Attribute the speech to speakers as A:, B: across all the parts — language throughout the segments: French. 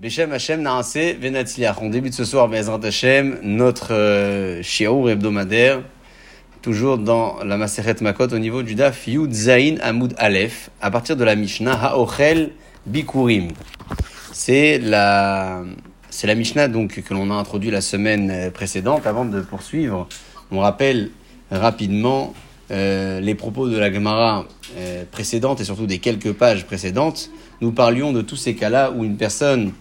A: Beshem Hashem Naase Venatzliach. On débute ce soir, Bezrat Hashem, notre euh, shiaour hebdomadaire, toujours dans la Maseret Makot, au niveau du Daf Yud Zain Amoud Aleph, à partir de la Mishnah Ha'ochel Bikurim. C'est la, c'est la Mishnah donc que l'on a introduit la semaine précédente. Avant de poursuivre, on rappelle rapidement euh, les propos de la Gemara euh, précédente et surtout des quelques pages précédentes. Nous parlions de tous ces cas-là où une personne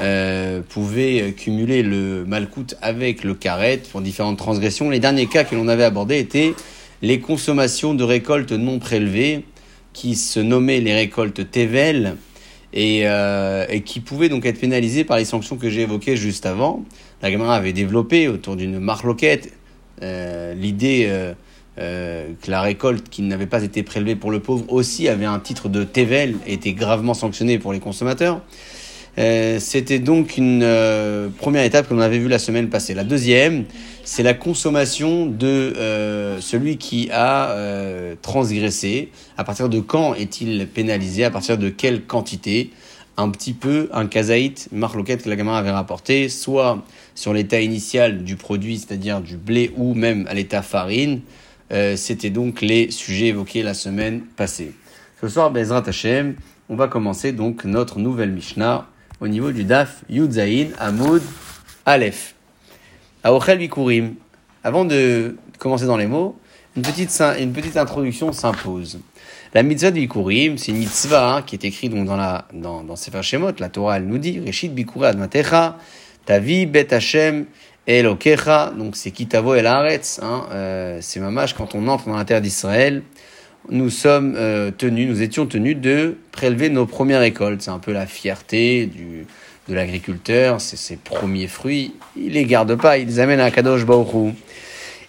A: euh, pouvait cumuler le malcoute avec le karet pour différentes transgressions. Les derniers cas que l'on avait abordés étaient les consommations de récoltes non prélevées, qui se nommaient les récoltes Tevel, et, euh, et qui pouvaient donc être pénalisées par les sanctions que j'ai évoquées juste avant. La Gemara avait développé autour d'une marloquette euh, l'idée euh, euh, que la récolte qui n'avait pas été prélevée pour le pauvre aussi avait un titre de Tevel et était gravement sanctionnée pour les consommateurs. Euh, C'était donc une euh, première étape que l'on avait vue la semaine passée. La deuxième, c'est la consommation de euh, celui qui a transgressé. À partir de quand est-il pénalisé? À partir de quelle quantité? Un petit peu un kazaït, marloquette que la gamin avait rapporté, soit sur l'état initial du produit, c'est-à-dire du blé, ou même à l'état farine. C'était donc les sujets évoqués la semaine passée. Ce soir, Bezrat Hashem, on va commencer donc notre nouvelle Mishnah au niveau du Daf Yudzaïn Amoud Aleph. Aochel Bikurim. Avant de commencer dans les mots, une petite, une petite introduction s'impose. La mitzvah de Bikurim, c'est une mitzvah qui est écrite donc dans, la, dans, dans Sefer Shemot. La Torah, elle nous dit Reshit Bikura Admatecha, Tavi Bet Hashem Elokecha. Donc c'est Kitavo El Haaretz. Hein, euh, c'est mamash quand on entre dans la terre d'Israël nous sommes euh, tenus, nous étions tenus de prélever nos premières récoltes. C'est un peu la fierté du, de l'agriculteur, c'est ses premiers fruits. Il les garde pas, il les amène à Kadosh Baruch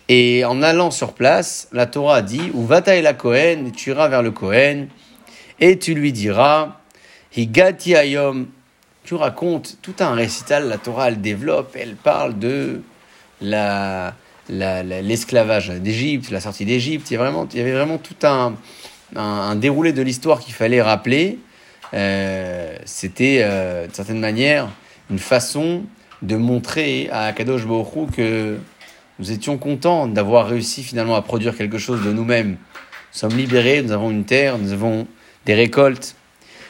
A: Et en allant sur place, la Torah dit, ou va la Kohen, tu iras vers le Kohen, et tu lui diras, Higati Ayom, tu racontes tout un récital, la Torah elle développe, elle parle de la, l'esclavage d'Égypte, la sortie d'Égypte. Il, y avait vraiment tout un, déroulé de l'histoire qu'il fallait rappeler. Euh, C'était, euh, d'une certaine manière, une façon de montrer à Kadosh Baruch que nous étions contents d'avoir réussi finalement à produire quelque chose de nous-mêmes. Nous sommes libérés, nous avons une terre, nous avons des récoltes.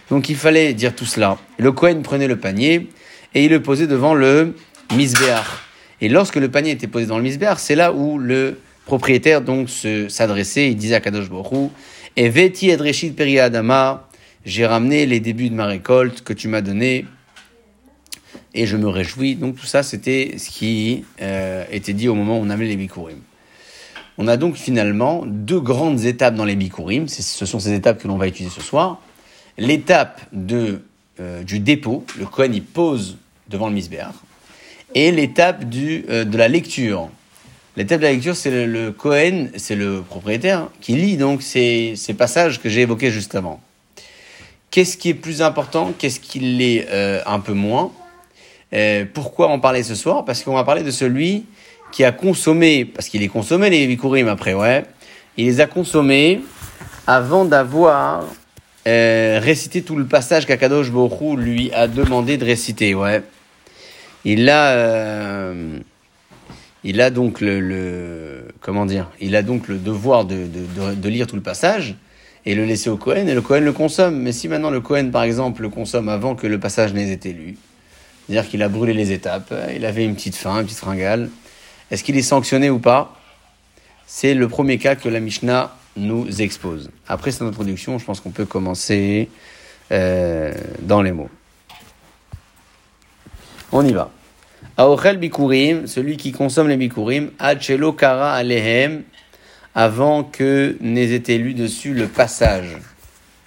A: Donc il fallait dire tout cela. Le Kohen prenait le panier et il le posait devant le Misbéach. Et lorsque le panier était posé dans le misbéar, c'est là où le propriétaire donc s'adressait, il disait à Kadosh Borou, et veti edreshit periadama, j'ai ramené les débuts de ma récolte que tu m'as donné, et je me réjouis. Donc tout ça, c'était ce qui euh, était dit au moment où on amenait les bikurim. On a donc finalement deux grandes étapes dans les bikurim. Ce sont ces étapes que l'on va utiliser ce soir. L'étape de euh, du dépôt, le Kohen il pose devant le misbéar et l'étape du euh, de la lecture. L'étape de la lecture, c'est le, le Cohen, c'est le propriétaire qui lit donc ces, ces passages que j'ai évoqués juste avant. Qu'est-ce qui est plus important? Qu'est-ce qui l'est euh, un peu moins? Euh, Pourquoi en parler ce soir? Parce qu'on va parler de celui qui a consommé, parce qu'il est consommé les bikurim après, ouais. Il les a consommés avant d'avoir euh, récité tout le passage qu'Akadosh Borou lui a demandé de réciter, ouais il a, euh, il a donc le, comment dire, il a donc devoir de, de, de, de, lire tout le passage et le laisser au Cohen et le Cohen le consomme. Mais si maintenant le Cohen, par exemple, le consomme avant que le passage n'ait été lu, c'est-à-dire qu'il a brûlé les étapes, il avait une petite faim, une petite fringale, est-ce qu'il est sanctionné ou pas? C'est le premier cas que la Mishnah nous expose. Après cette introduction, je pense qu'on peut commencer euh, dans les mots. On y va. Aochel bikurim, celui qui consomme les bikurim, achelo kara alehem, avant que n'ait été lu dessus le passage.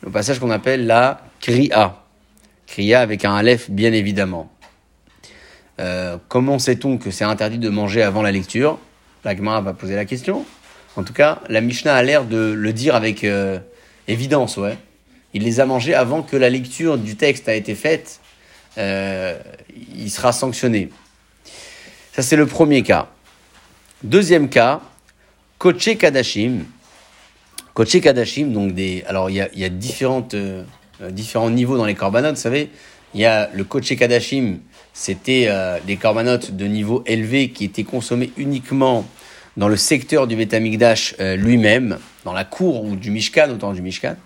A: Le passage qu'on appelle la kriya. Kriya avec un aleph, bien évidemment. Euh, comment sait-on que c'est interdit de manger avant la lecture? La va poser la question. En tout cas, la Mishnah a l'air de le dire avec euh, évidence, ouais. Il les a mangés avant que la lecture du texte a été faite euh, il sera sanctionné. Ça, c'est le premier cas. Deuxième cas, Koché Kadashim. Kadashim, donc des. Alors, il y a, différentes, euh, différents niveaux dans les corbanotes, vous savez. Il y a le Koché Kadashim, c'était euh, des corbanotes de niveau élevé qui étaient consommés uniquement dans le secteur du Betamikdash euh, lui-même, dans la cour ou du Mishkan, au temps du Mishkan.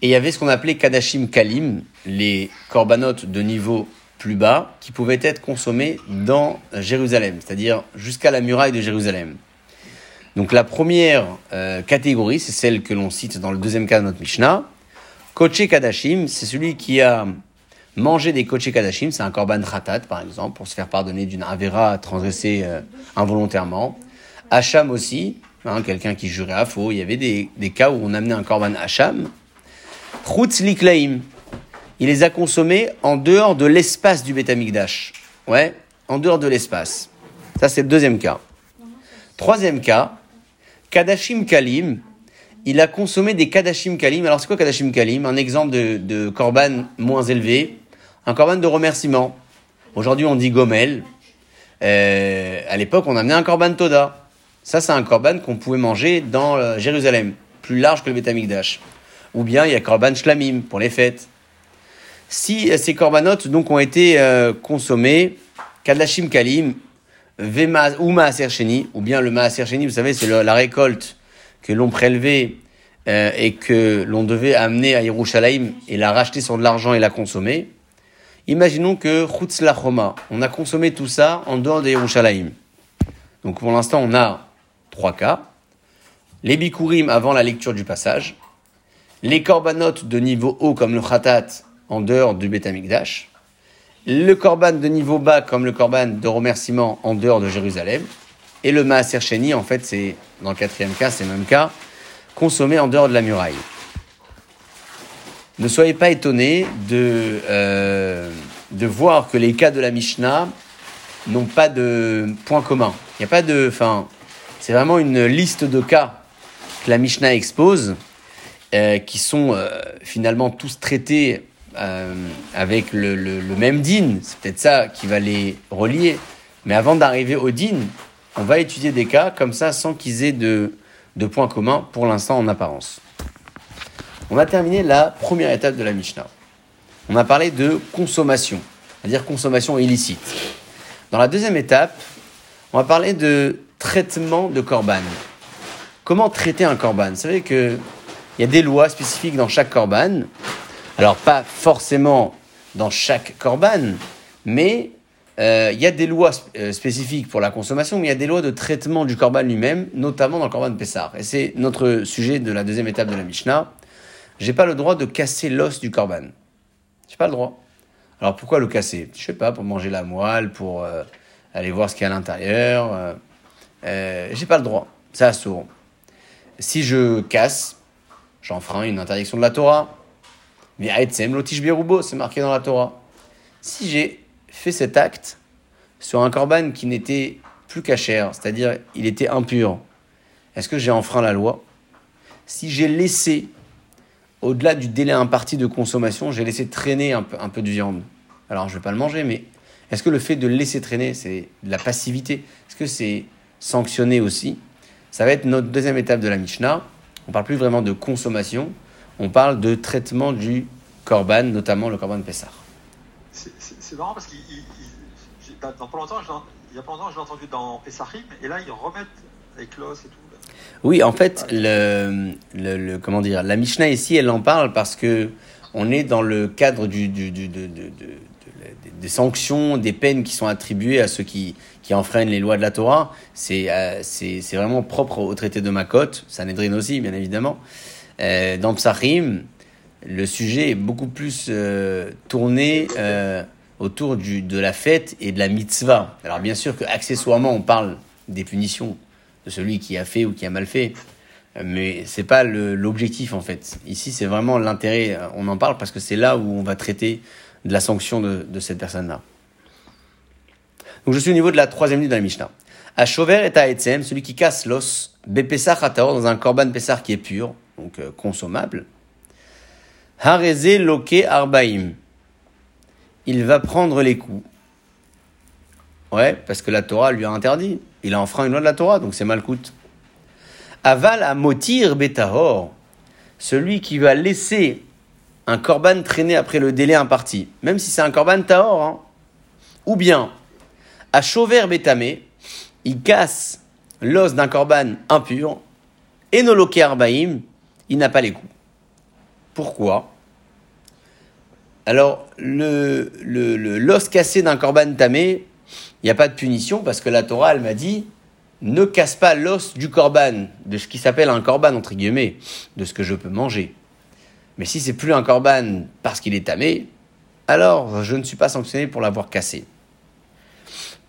A: Et il y avait ce qu'on appelait Kadashim Kalim, les corbanotes de niveau plus bas, qui pouvaient être consommés dans Jérusalem, c'est-à-dire jusqu'à la muraille de Jérusalem. Donc la première euh, catégorie, c'est celle que l'on cite dans le deuxième cas de notre Mishnah. Koché Kadashim, c'est celui qui a mangé des Koché Kadashim, c'est un korban khatat par exemple, pour se faire pardonner d'une avera transgressée euh, involontairement. Hacham aussi, hein, quelqu'un qui jurait à faux. Il y avait des, des cas où on amenait un korban Hacham. Chutz Liklaim, il les a consommés en dehors de l'espace du Betamikdash. Ouais, en dehors de l'espace. Ça, c'est le deuxième cas. Troisième cas, Kadashim Kalim, il a consommé des Kadashim Kalim. Alors, c'est quoi Kadashim Kalim? Un exemple de, de korban moins élevé, un korban de remerciement. Aujourd'hui, on dit Gomel. Euh, à l'époque, on amenait un korban Toda. Ça, c'est un korban qu'on pouvait manger dans euh, Jérusalem, plus large que le Betamikdash. Ou bien, il y a korban Shlamim pour les fêtes. Si ces corbanotes donc ont été euh, consommés, Kadashim Kalim, Vema, ou Maaser ou bien le Maaser vous savez, c'est la récolte que l'on prélevait euh, et que l'on devait amener à Yerushalayim et la racheter sur de l'argent et la consommer. Imaginons que Chutz Lachoma, on a consommé tout ça en dehors de Yerushalayim. Donc pour l'instant, on a trois cas. Les bikurim avant la lecture du passage, les corbanotes de niveau haut comme le khatat en dehors du Betamikdash, le korban de niveau bas comme le korban de remerciement en dehors de Jérusalem, et le Maaser Sheni, en fait, c'est, dans le quatrième cas, c'est le même cas, consommé en dehors de la muraille. Ne soyez pas étonnés de, euh, de voir que les cas de la Mishnah n'ont pas de point commun. Il n'y a pas de. Enfin, c'est vraiment une liste de cas que la Mishnah expose, qui sont euh, finalement tous traités euh, avec le, le, même din. C'est peut-être ça qui va les relier. Mais avant d'arriver au din, on va étudier des cas comme ça sans qu'ils aient de, de points communs pour l'instant en apparence. On a terminé la première étape de la Mishnah. On a parlé de consommation, c'est-à-dire consommation illicite. Dans la deuxième étape, on va parler de traitement de korban. Comment traiter un korban? Vous savez qu'il y a des lois spécifiques dans chaque korban. Alors, pas forcément dans chaque korban, mais euh, il y a des lois euh, spécifiques pour la consommation, mais il y a des lois de traitement du korban lui-même, notamment dans le korban Pessar. Et c'est notre sujet de la deuxième étape de la Mishnah. J'ai pas le droit de casser l'os du korban. J'ai pas le droit. Alors pourquoi le casser? Je sais pas, pour manger la moelle, pour euh, aller voir ce qu'il y a à l'intérieur. Euh, J'ai pas le droit. C'est assourd. Si je casse, j'enfreins une interdiction de la Torah. c'est marqué dans la Torah. Si j'ai fait cet acte sur un korban qui n'était plus cachère, c'est-à-dire il était impur, est-ce que j'ai enfreint la loi? Si j'ai laissé au-delà du délai imparti de consommation, j'ai laissé traîner un peu, un peu de viande. Alors, je ne vais pas le manger, mais est-ce que le fait de laisser traîner, c'est de la passivité? Est-ce que c'est sanctionné aussi? Ça va être notre deuxième étape de la Mishnah. On parle plus vraiment de consommation, on parle de traitement du korban, notamment le korban Pessah.
B: C'est marrant parce qu'il il, il, pas longtemps, il y a pas longtemps, je l'ai entendu dans Pessahim, et là, ils remettent avec l'os et tout.
A: Oui, en fait, le, le, le, comment dire, la Mishnah ici, elle en parle parce que on est dans le cadre du, du, du de, de, de, des sanctions, des peines qui sont attribuées à ceux qui, qui enfreignent les lois de la Torah. C'est euh, vraiment propre au traité de Makot, Sanhedrin aussi, bien évidemment. Euh, dans Psachim, le sujet est beaucoup plus euh, tourné autour du, de la fête et de la mitzvah. Alors bien sûr que accessoirement on parle des punitions de celui qui a fait ou qui a mal fait. Mais c'est pas l'objectif en fait. Ici, c'est vraiment l'intérêt. On en parle parce que c'est là où on va traiter de la sanction de, cette personne-là. Donc je suis au niveau de la troisième ligne de la Mishnah. À Chover et à Etzem, celui qui casse l'os, Bepesach Hataor, dans un korban Pessar qui est pur, donc euh, consommable. Hareze Loke Arbaim. Il va prendre les coups. Ouais, parce que la Torah lui a interdit. Il a enfreint une loi de la Torah, donc c'est mal coûte. Aval à motir betahor, celui qui va laisser un korban traîné après le délai imparti, même si c'est un korban tahor, hein. ou bien à Chauver Bétamé, il casse l'os d'un korban impur, et noloke arbaïm, il n'a pas les coups. Pourquoi? Alors, le, l'os cassé d'un korban tamé, il n'y a pas de punition parce que la Torah, elle m'a dit, ne casse pas l'os du korban, de ce qui s'appelle un korban, entre guillemets, de ce que je peux manger. Mais si c'est plus un korban parce qu'il est tamé, alors je ne suis pas sanctionné pour l'avoir cassé.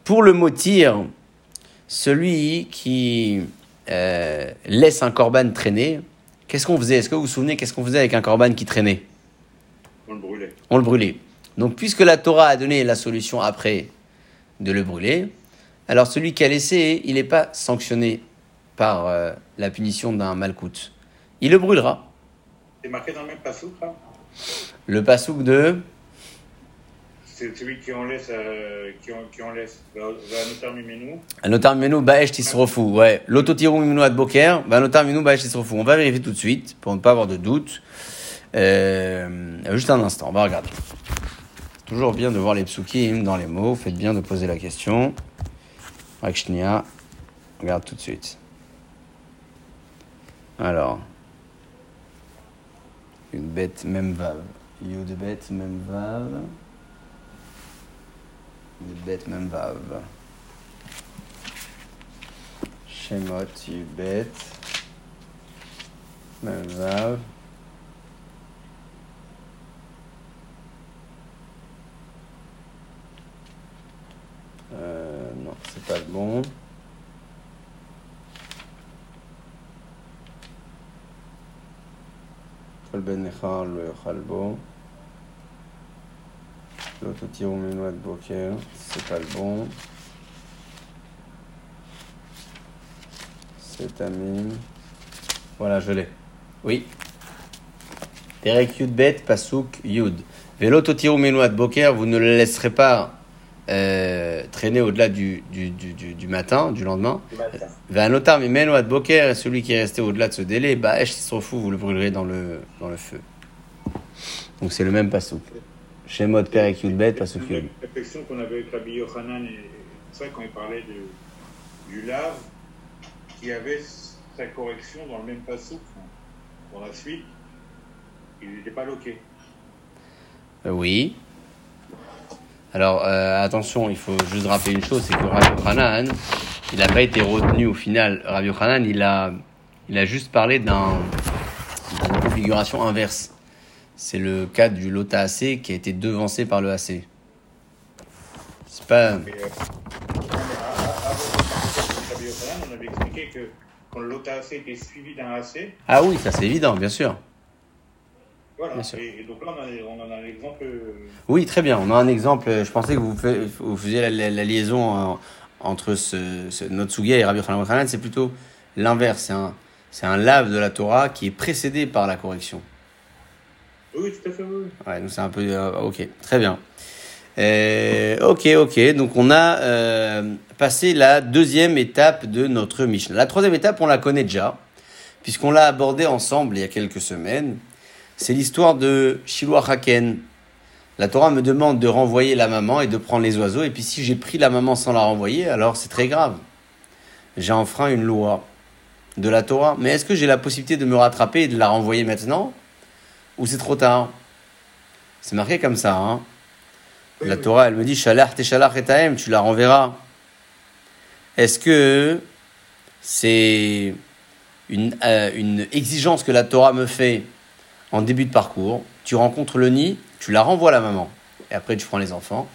A: Pour le motir, celui qui euh, laisse un korban traîner, qu'est-ce qu'on faisait? Est-ce que vous vous souvenez qu'est-ce qu'on faisait avec un korban qui traînait?
C: On le brûlait.
A: On le brûlait. Donc puisque la Torah a donné la solution après de le brûler, alors celui qui a laissé, il n'est pas sanctionné par euh, la punition d'un malcoute. Il le brûlera.
C: C'est marqué dans le même passouk, là
A: Le pasouk de...
C: C'est celui qui en laisse, euh, qui, en, qui en laisse. Mimenu.
A: Anotar menu baesh tisrofu. Ouais. L'autotirou mimenu ad boker. Anotar menu baesh tisrofu. On va vérifier tout de suite pour ne pas avoir de doute. Euh, juste un instant, on va regarder. Toujours bien de voir les psukim dans les mots. Faites bien de poser la question. Rakshnia. Regarde tout de suite. Alors. Une bête même vav. Yud bête même vav. Une bête même vav. Shemot Yubet. Même vav. Euh, non, c'est pas le bon. Ben le chalbo. L'autotirou menoua de boker, c'est pas le bon. C'est. Voilà, je l'ai. Oui. Perek Yud Bet, Pasuk Yud. Vélo Totiru Menouat Boker, vous ne le laisserez pas euh, traîner au-delà du, du, du, du, du matin, du lendemain.
C: Du matin.
A: Vanotar Menouat Boker, celui qui est resté au-delà de ce délai, bah, Esh Sisrofu, vous le brûlerez dans le, dans le feu. Donc c'est le même Pasuk. Shemot Perek Yud Bet, Pasuk
C: C'est
A: Yud.
C: une réflexion qu'on avait avec Rabbi Yochanan et tout ça quand il parlait de, du lave, qui avait sa correction dans le même passouk. Dans la suite, il n'était pas loqué.
A: Euh, Oui. Alors, euh, attention, il faut juste rappeler une chose, c'est que Rabbi Hanan, il n'a pas été retenu au final. Rabbi Hanan, il a, il a juste parlé d'un, d'une configuration inverse. C'est le cas du Lota AC qui a été devancé par le AC. C'est pas...
C: Mais, euh, Rabbi Yochanan, on avait expliqué que quand le lota AC était suivi d'un AC,
A: Ah oui, ça c'est évident, bien sûr.
C: Voilà. Et, et donc là, on, a, on a un exemple. euh,
A: Oui, très bien. On a un exemple. Je pensais que vous, fait- vous faisiez la, la- la liaison euh, entre ce, ce, et Rabbi Yochanan Hanan. C'est plutôt l'inverse. C'est un, c'est un lave de la Torah qui est précédé par la correction.
C: Oui, tout à fait, oui.
A: Ouais, donc c'est un peu. euh, ok, très bien. Euh, ok, ok. Donc on a euh, passé la deuxième étape de notre Mishnah. La troisième étape, on la connaît déjà, puisqu'on l'a abordée ensemble il y a quelques semaines. C'est l'histoire de Shiloh Haken. La Torah me demande de renvoyer la maman et de prendre les oiseaux. Et puis si j'ai pris la maman sans la renvoyer, alors c'est très grave. J'ai enfreint une loi de la Torah. Mais est-ce que j'ai la possibilité de me rattraper et de la renvoyer maintenant? Ou c'est trop tard? C'est marqué comme ça. Hein la Torah, elle me dit Shalach te shalach et taem, tu la renverras. Est-ce que c'est une, euh, une exigence que la Torah me fait? En début de parcours Tu rencontres le nid, tu la renvoies à la maman, et après tu prends les enfants.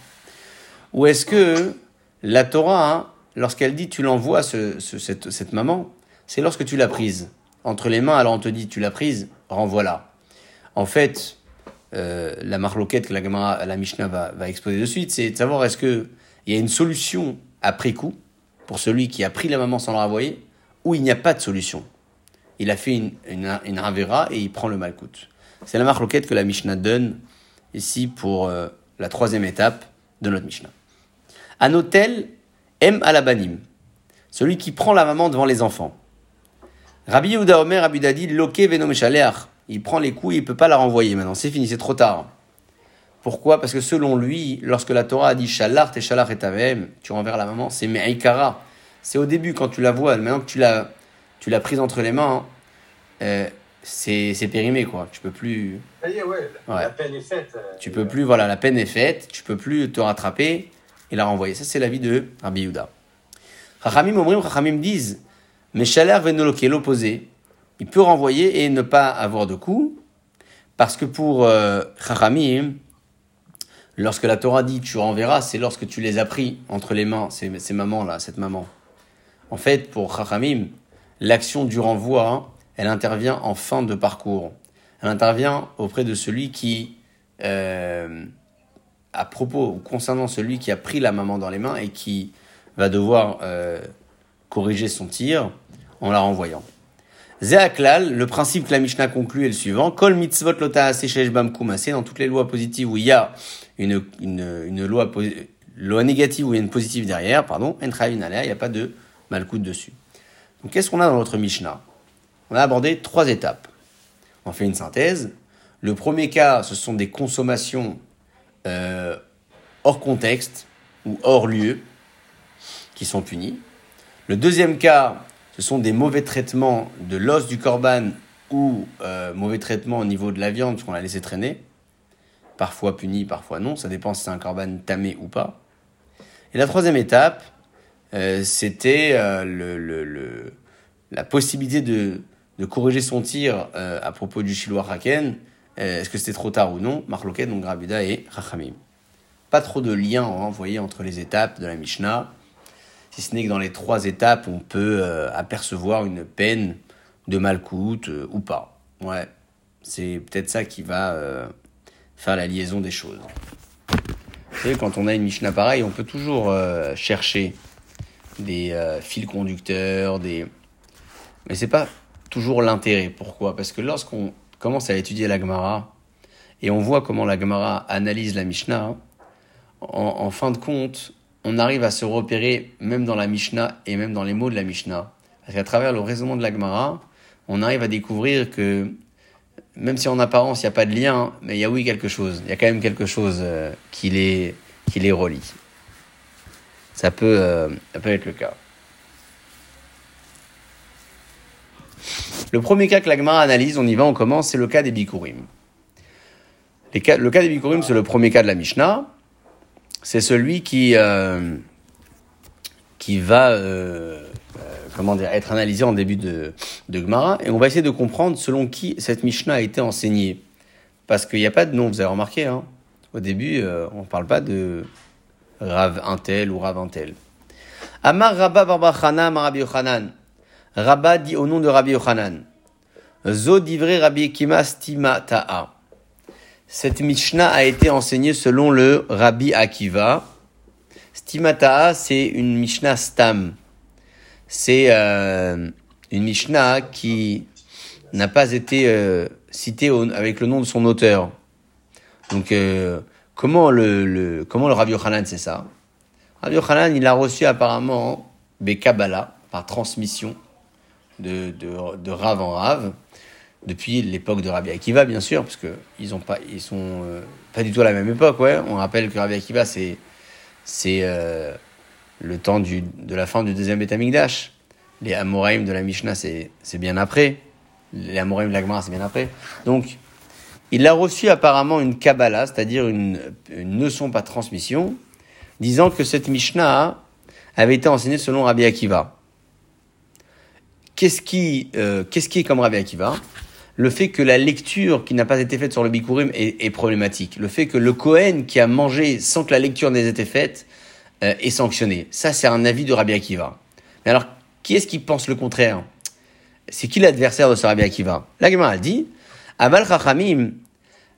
A: Ou est-ce que la Torah, hein, lorsqu'elle dit tu l'envoies, ce, ce- cette, maman, c'est lorsque tu l'as prise entre les mains, alors on te dit tu l'as prise, renvoie-la. En fait, euh, la marloquette que la, la Mishnah va, va exposer de suite, c'est de savoir est-ce qu'il y a une solution après coup pour celui qui a pris la maman sans la renvoyer, ou il n'y a pas de solution? Il a fait une, une, une avera et il prend le malcoute. C'est la marloquette que la Mishnah donne ici pour euh, la troisième étape de notre Mishnah. Anotel aime alabanim, celui qui prend la maman devant les enfants. Rabbi Yehuda Omer Rabbi loke veno meshaleach. il prend les coups, il peut pas la renvoyer maintenant. C'est fini, c'est trop tard. Pourquoi? Parce que selon lui, lorsque la Torah a dit Shalach et Shalach et tu renverras la maman, c'est Me'ikara. C'est au début quand tu la vois, maintenant que tu l'as, tu l'as prise entre les mains, hein, euh, c'est, périmé quoi. Tu peux plus.
B: Ça y est, ouais, la,
A: Ouais.
B: la peine est faite. euh,
A: Tu peux plus, voilà, la peine est faite, tu peux plus te rattraper et la renvoyer. Ça, c'est l'avis de Rabbi Yehuda. Chachamim Omrim, Chachamim disent, mais Shaler Venoloke, l'opposé, il peut renvoyer et ne pas avoir de coup, parce que pour euh, Chachamim, lorsque la Torah dit tu renverras, c'est lorsque tu les as pris entre les mains, ces, ces mamans-là, cette maman. En fait, pour Chachamim, l'action du renvoi, elle intervient en fin de parcours. Elle intervient auprès de celui qui, euh, à propos, ou concernant celui qui a pris la maman dans les mains et qui va devoir euh, corriger son tir en la renvoyant. Zéaklal, le principe que la Mishnah conclut est le suivant. Kol mitzvot lota dans toutes les lois positives où il y a une, loi, négative où il y a une positive derrière, pardon, il n'y a pas de malkout dessus. Donc qu'est-ce qu'on a dans notre Mishnah? On a abordé trois étapes. On fait une synthèse. Le premier cas, ce sont des consommations euh, hors contexte ou hors lieu qui sont punies. Le deuxième cas, ce sont des mauvais traitements de l'os du corban ou euh, mauvais traitements au niveau de la viande, qu'on l'a laissé traîner. Parfois puni, parfois non. Ça dépend si c'est un corban tamé ou pas. Et la troisième étape, euh, c'était euh, le, le- le- la possibilité de, de corriger son tir euh, à propos du Shiloh Haken. Euh, Est-ce que c'était trop tard ou non? Marloket, donc Grabuda et Rachamim. Pas trop de lien, hein, voyez, entre les étapes de la Mishnah. Si ce n'est que dans les trois étapes, on peut apercevoir une peine de malcoute ou pas. Ouais, c'est peut-être ça qui va faire la liaison des choses. Vous quand on a une Mishnah pareille, on peut toujours chercher des euh, fils conducteurs, des... Mais c'est pas toujours l'intérêt. Pourquoi? Parce que lorsqu'on commence à étudier la Gemara, et on voit comment la Gemara analyse la Mishnah, en, en fin de compte, on arrive à se repérer même dans la Mishnah et même dans les mots de la Mishnah. Parce qu'à travers le raisonnement de la Gemara, on arrive à découvrir que même si en apparence il n'y a pas de lien, mais il y a oui quelque chose. Il y a quand même quelque chose euh, qui, les, qui les relie. Ça peut, euh, ça peut être le cas. Le premier cas que la Gemara analyse, on y va, on commence, c'est le cas des Bikurim. Le cas des Bikurim, c'est le premier cas de la Mishnah. C'est celui qui, euh, qui va euh, comment dire, être analysé en début de, de Gemara. Et on va essayer de comprendre selon qui cette Mishnah a été enseignée. Parce qu'il n'y a pas de nom, vous avez remarqué. Hein Au début, on ne parle pas de Rav Intel ou Rav Intel. Amar Rabba Barbachana Rabbi Yochanan. Rabba dit au nom de Rabbi Yochanan. Zo divrei Rabbi Ekima stima ta'a. Cette Mishnah a été enseignée selon le Rabbi Akiva. Stimata'a, c'est une Mishnah stam. C'est euh, une Mishnah qui n'a pas été euh, citée avec le nom de son auteur. Donc, euh, comment le, le, comment le Rabbi Yochanan c'est ça? Rabbi Yochanan, il a reçu apparemment Bekabbalah par transmission de, de, de rave en rave depuis l'époque de Rabbi Akiva, bien sûr, parce que ils ont pas, ils sont euh, pas du tout à la même époque, ouais. On rappelle que Rabbi Akiva, c'est, c'est euh, le temps du, de la fin du deuxième Betamikdash. Les Amoraïm de la Mishnah, c'est, c'est bien après. Les Amoraïm de la Gemara, c'est bien après. Donc, il a reçu apparemment une Kabbalah, c'est-à-dire une, une leçon par transmission, disant que cette Mishnah avait été enseignée selon Rabbi Akiva. Qu'est-ce qui, euh, est comme Rabbi Akiva? Le fait que la lecture qui n'a pas été faite sur le Bikurim est, problématique. Le fait que le Kohen qui a mangé sans que la lecture n'ait été faite euh, est sanctionné. Ça, c'est un avis de Rabbi Akiva. Mais alors, qui est-ce qui pense le contraire? C'est qui l'adversaire de ce Rabbi Akiva? La Gemara dit Aval Chachamim,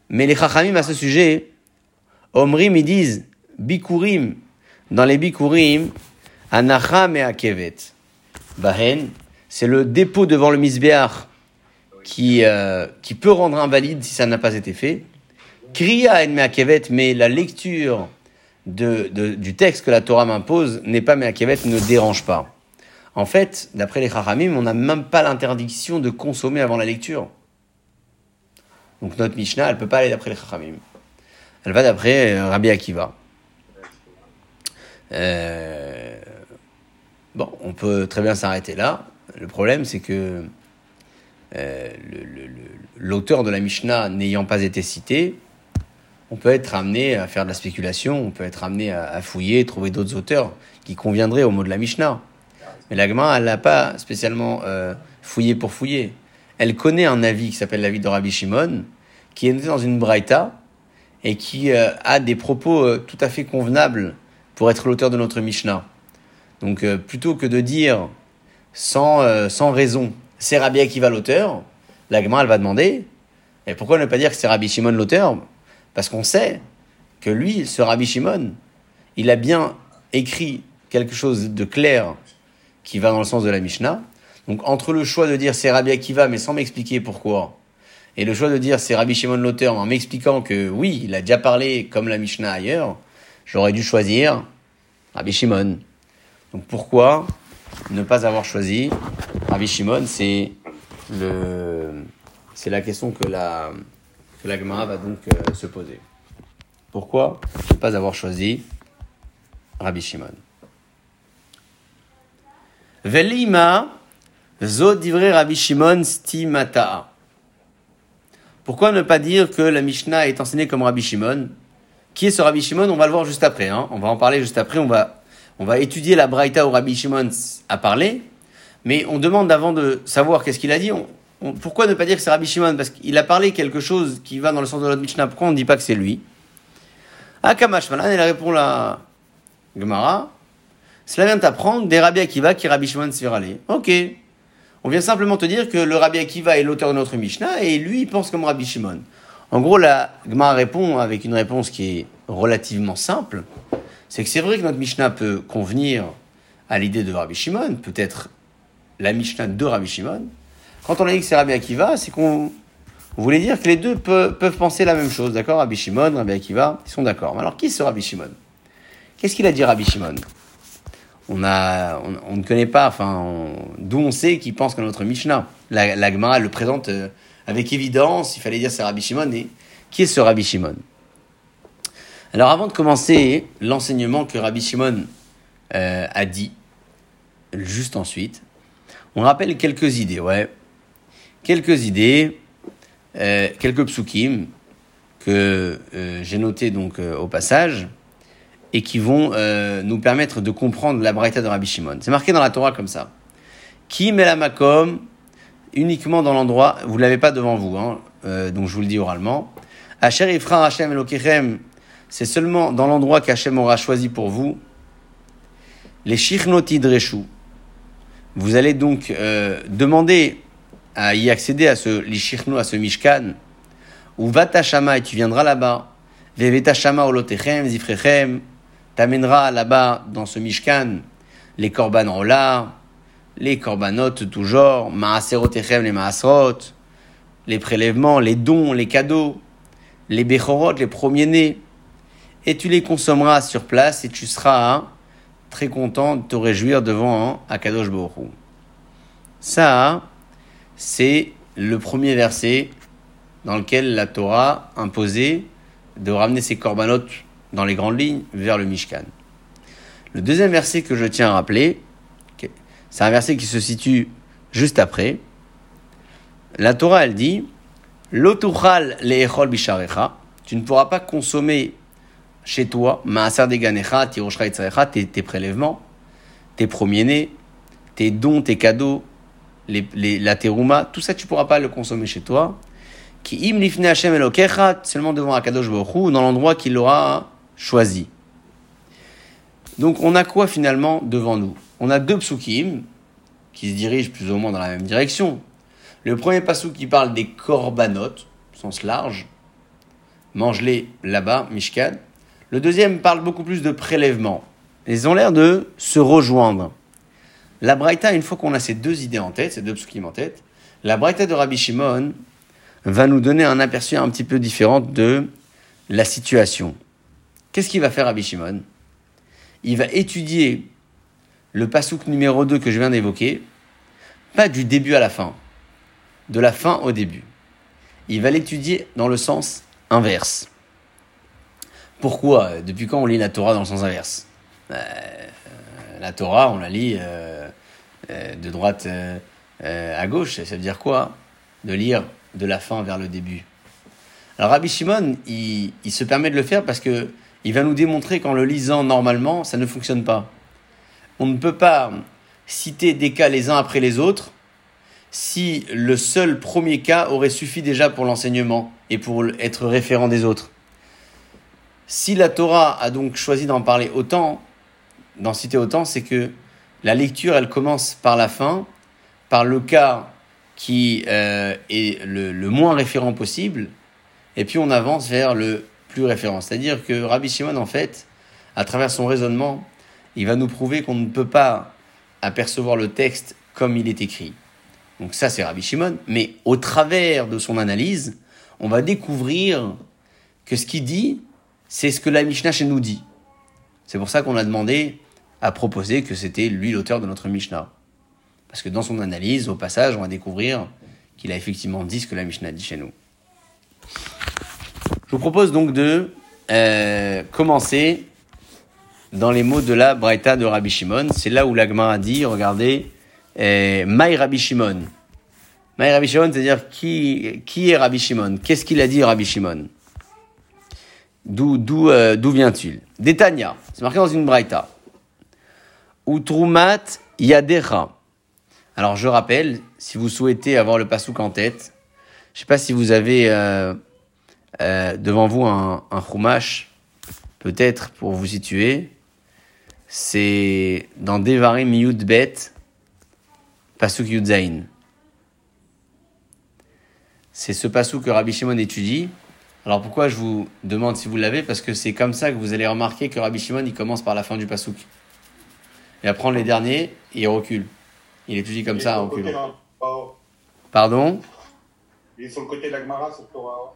A: mais les Chachamim à ce sujet, Omrim, ils disent Bikurim, dans les Bikurim, Anacham et Akevet. Bahen, c'est le dépôt devant le Misbéach qui, euh, qui peut rendre invalide si ça n'a pas été fait. Kriya en Meakevet, mais la lecture de, du texte que la Torah m'impose n'est pas Meakevet, ne dérange pas. En fait, d'après les Chachamim, on n'a même pas l'interdiction de consommer avant la lecture. Donc notre Mishnah, elle peut pas aller d'après les Chachamim. Elle va d'après euh, Rabbi Akiva. Euh, bon, on peut très bien s'arrêter là. Le problème, c'est que euh, l'auteur de la Mishnah n'ayant pas été cité, on peut être amené à faire de la spéculation, on peut être amené à, fouiller, trouver d'autres auteurs qui conviendraient au mot de la Mishnah. Mais la Gemara, elle n'a pas spécialement fouillé pour fouiller. Elle connaît un avis qui s'appelle l'avis de Rabbi Shimon, qui est noté dans une braïta et qui euh, a des propos euh, tout à fait convenables pour être l'auteur de notre Mishnah. Donc euh, plutôt que de dire sans, sans raison, c'est Rabbi Akiva l'auteur, la elle va demander, et pourquoi ne pas dire que c'est Rabbi Shimon l'auteur? Parce qu'on sait que lui, ce Rabbi Shimon, il a bien écrit quelque chose de clair qui va dans le sens de la Mishnah. Donc entre le choix de dire c'est Rabbi Akiva mais sans m'expliquer pourquoi, et le choix de dire c'est Rabbi Shimon l'auteur en m'expliquant que oui, il a déjà parlé comme la Mishnah ailleurs, j'aurais dû choisir Rabbi Shimon. Donc pourquoi ne pas avoir choisi Rabbi Shimon? C'est le, c'est la question que la que la va donc euh, se poser. Pourquoi ne pas avoir choisi Rabbi Shimon? Velima Rabbi Shimon stimata. Pourquoi ne pas dire que la Mishnah est enseignée comme Rabbi Shimon? Qui est ce Rabbi Shimon? On va le voir juste après. hein. On va en parler juste après. On va, on va étudier la Braïta où Rabbi Shimon a parlé. Mais on demande avant de savoir qu'est-ce qu'il a dit. pourquoi ne pas dire que c'est Rabbi Shimon? Parce qu'il a parlé quelque chose qui va dans le sens de notre Mishnah. Pourquoi on ne dit pas que c'est lui? Akamash Malan, il répond la Gemara. Cela vient t'apprendre des Rabbi Akiva qui Rabbi Shimon Svirale. Ok. On vient simplement te dire que le Rabbi Akiva est l'auteur de notre Mishnah et lui, il pense comme Rabbi Shimon. En gros, la Gemara répond avec une réponse qui est relativement simple. C'est que c'est vrai que notre Mishnah peut convenir à l'idée de Rabbi Shimon, peut-être la Mishnah de Rabbi Shimon. Quand on a dit que c'est Rabbi Akiva, c'est qu'on voulait dire que les deux pe- peuvent penser la même chose, d'accord? Rabbi Shimon, Rabbi Akiva, ils sont d'accord. Mais alors, qui est ce Rabbi Shimon? Qu'est-ce qu'il a dit Rabbi Shimon? On, a, on, ne connaît pas, enfin, d'où on sait qu'il pense que notre Mishnah. La, Gemara le présente euh, avec évidence, il fallait dire c'est Rabbi Shimon. Et qui est ce Rabbi Shimon? Alors avant de commencer l'enseignement que Rabbi Shimon euh, a dit, juste ensuite, on rappelle quelques idées, ouais. Quelques idées, euh, quelques psukim que euh, j'ai notés donc au passage et qui vont euh, nous permettre de comprendre la braïta de Rabbi Shimon. C'est marqué dans la Torah comme ça. Qui met la makom uniquement dans l'endroit, vous l'avez pas devant vous, hein, euh, donc je vous le dis oralement. Asher Ifra Hashem Elokechem, c'est seulement dans l'endroit qu'Hachem aura choisi pour vous. Les Shichnoti Dreshu. Vous allez donc euh, demander à y accéder à ce les Shichno, à ce Mishkan, ou Vatashama, et tu viendras là-bas. Vevetashama olotechem, zifrechem, t'amèneras là-bas, dans ce Mishkan, les korban rola, les korbanot tout genre, maaserot, les prélèvements, les dons, les cadeaux, les bechorot, les premiers-nés, et tu les consommeras sur place et tu seras hein, très content de te réjouir devant hein, Akadosh Hu. Ça, c'est le premier verset dans lequel la Torah imposait de ramener ses corbanotes dans les grandes lignes vers le Mishkan. Le deuxième verset que je tiens à rappeler, c'est un verset qui se situe juste après. La Torah, elle dit Lotuchal le'echol bisharecha. Tu ne pourras pas consommer chez toi maaser deganecha, tiroshra etzarecha, tes, prélèvements, tes premiers-nés, tes dons, tes cadeaux, les, la terouma, tout ça, tu ne pourras pas le consommer chez toi. Qui im lifne Hashem seulement devant Akadosh Baruch Hu, dans l'endroit qu'il aura choisi. Donc on a quoi finalement devant nous? On a deux psukim qui se dirigent plus ou moins dans la même direction. Le premier passou qui parle des corbanotes, sens large, mange-les là-bas, Mishkan. Le deuxième parle beaucoup plus de prélèvement. Ils ont l'air de se rejoindre. La Braïta, une fois qu'on a ces deux idées en tête, ces deux psukim en tête, la Braïta de Rabbi Shimon va nous donner un aperçu un petit peu différent de la situation. Qu'est-ce qu'il va faire Rabbi Shimon? Il va étudier le pasouk numéro 2 que je viens d'évoquer, pas du début à la fin, de la fin au début. il va l'étudier dans le sens inverse. Pourquoi? Depuis quand on lit la Torah dans le sens inverse? Euh, La Torah, on la lit euh, euh, de droite à gauche. Ça veut dire quoi? De lire de la fin vers le début. Alors Rabbi Shimon, il, il se permet de le faire parce que il va nous démontrer qu'en le lisant normalement, ça ne fonctionne pas. On ne peut pas citer des cas les uns après les autres si le seul premier cas aurait suffi déjà pour l'enseignement et pour être référent des autres. Si la Torah a donc choisi d'en parler autant, d'en citer autant, c'est que la lecture, elle commence par la fin, par le cas qui euh, est le, le, moins référent possible, et puis on avance vers le plus référent. C'est-à-dire que Rabbi Shimon, en fait, à travers son raisonnement, il va nous prouver qu'on ne peut pas apercevoir le texte comme il est écrit. Donc ça, c'est Rabbi Shimon. Mais au travers de son analyse, on va découvrir que ce qu'il dit, c'est ce que la Mishnah chez nous dit. C'est pour ça qu'on a demandé à proposer que c'était lui l'auteur de notre Mishnah. Parce que dans son analyse, au passage, on va découvrir qu'il a effectivement dit ce que la Mishnah dit chez nous. Je vous propose donc de euh, commencer dans les mots de la Braïta de Rabbi Shimon. C'est là où l'Agma a dit, regardez, euh, Maï Rabbi Shimon. Maï Rabbi Shimon, c'est-à-dire qui, qui est Rabbi Shimon? Qu'est-ce qu'il a dit Rabbi Shimon? D'où d'où euh, d'où vient-il? Détania, c'est marqué dans une braïta. Utrumat yadecha. Alors je rappelle, si vous souhaitez avoir le pasouk en tête, je sais pas si vous avez euh, euh, devant vous un, un chumash, peut-être pour vous situer. C'est dans Devarim Yud Bet, Pasuk Yud Zain. C'est ce pasuk que Rabbi Shimon étudie. Alors pourquoi je vous demande si vous l'avez? Parce que c'est comme ça que vous allez remarquer que Rabbi Shimon il commence par la fin du pasouk. Il va prendre les derniers et il recule. Il étudie comme ça en reculant. Pardon?
C: Il est sur le côté de l'Agmara, sur Torah.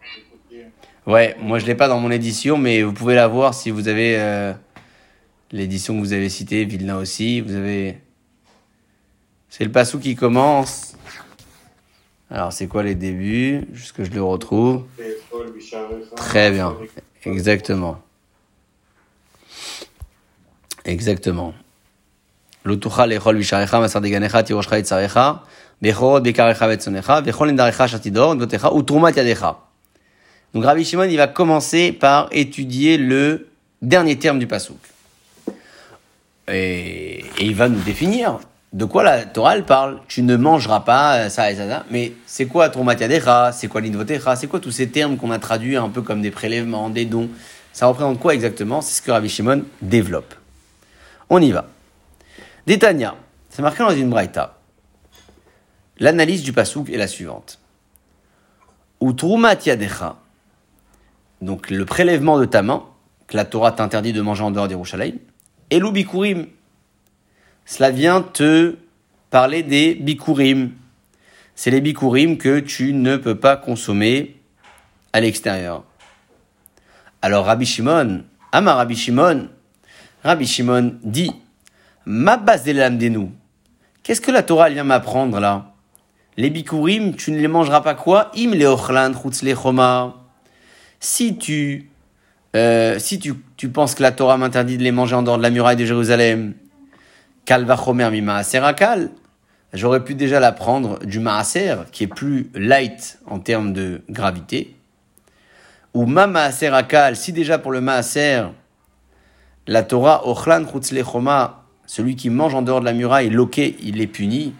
A: Ouais, moi je l'ai pas dans mon édition, mais vous pouvez la voir si vous avez euh, l'édition que vous avez citée, Vilna aussi. Vous avez. C'est le passou qui commence. Alors c'est quoi les débuts? Juste que je le retrouve. Très bien. Exactement. Exactement. L'utucha lechol visharecha masar deganecha tiroshcha etzarecha bechorot bekarecha vetzonecha bechol endarecha shatidor notecha utrumat yadecha. Donc Rabbi Shimon, il va commencer par étudier le dernier terme du pasouk. Et, il va nous définir de quoi la Torah parle. Tu ne mangeras pas ça et ça, ça. Mais c'est quoi Tromatiadecha C'est quoi l'Invotecha C'est quoi tous ces termes qu'on a traduits un peu comme des prélèvements, des dons? Ça représente quoi exactement? C'est ce que Rabbi Shimon développe. On y va. Détania, c'est marqué dans une braïta. L'analyse du pasouk est la suivante. Utrumatiadecha, donc le prélèvement de ta main, que la Torah t'interdit de manger en dehors des Rouchalaïm, et l'ubikurim. Cela vient te parler des bikurim. C'est les bikurim que tu ne peux pas consommer à l'extérieur. Alors Rabbi Shimon, Amar Rabbi Shimon, Rabbi Shimon dit, ma base des nous. Qu'est-ce que la Torah vient m'apprendre là? Les bikurim, tu ne les mangeras pas quoi? Im le ochlan si tu, euh, si tu, tu penses que la Torah m'interdit de les manger en dehors de la muraille de Jérusalem, kalvachomer mi j'aurais pu déjà la prendre du maaser, qui est plus light en termes de gravité, ou ma maaserakal, si déjà pour le maaser, la Torah, ochlan choma, celui qui mange en dehors de la muraille, loqué, il est puni.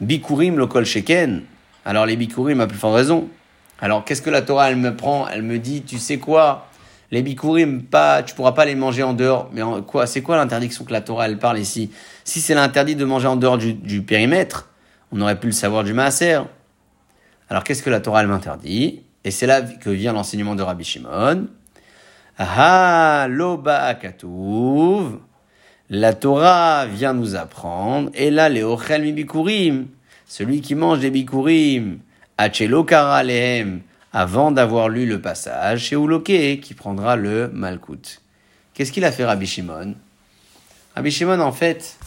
A: Bikurim lokol sheken. Alors les bikurim a plus forte raison. Alors, qu'est-ce que la Torah, elle me prend? Elle me dit, tu sais quoi? Les bikurim, pas, tu pourras pas les manger en dehors. Mais en, quoi C'est quoi l'interdiction que la Torah, elle parle ici? Si c'est l'interdit de manger en dehors du, du, périmètre, on aurait pu le savoir du maaser. Alors, qu'est-ce que la Torah, elle m'interdit? Et c'est là que vient l'enseignement de Rabbi Shimon. Ah, loba akatuv. La Torah vient nous apprendre. Et là, les ochel mi bikurim. Celui qui mange des bikurim avant d'avoir lu le passage, chez Uloke, qui prendra le Malkout. Qu'est-ce qu'il a fait Rabbi Shimon? Rabbi Shimon, en fait,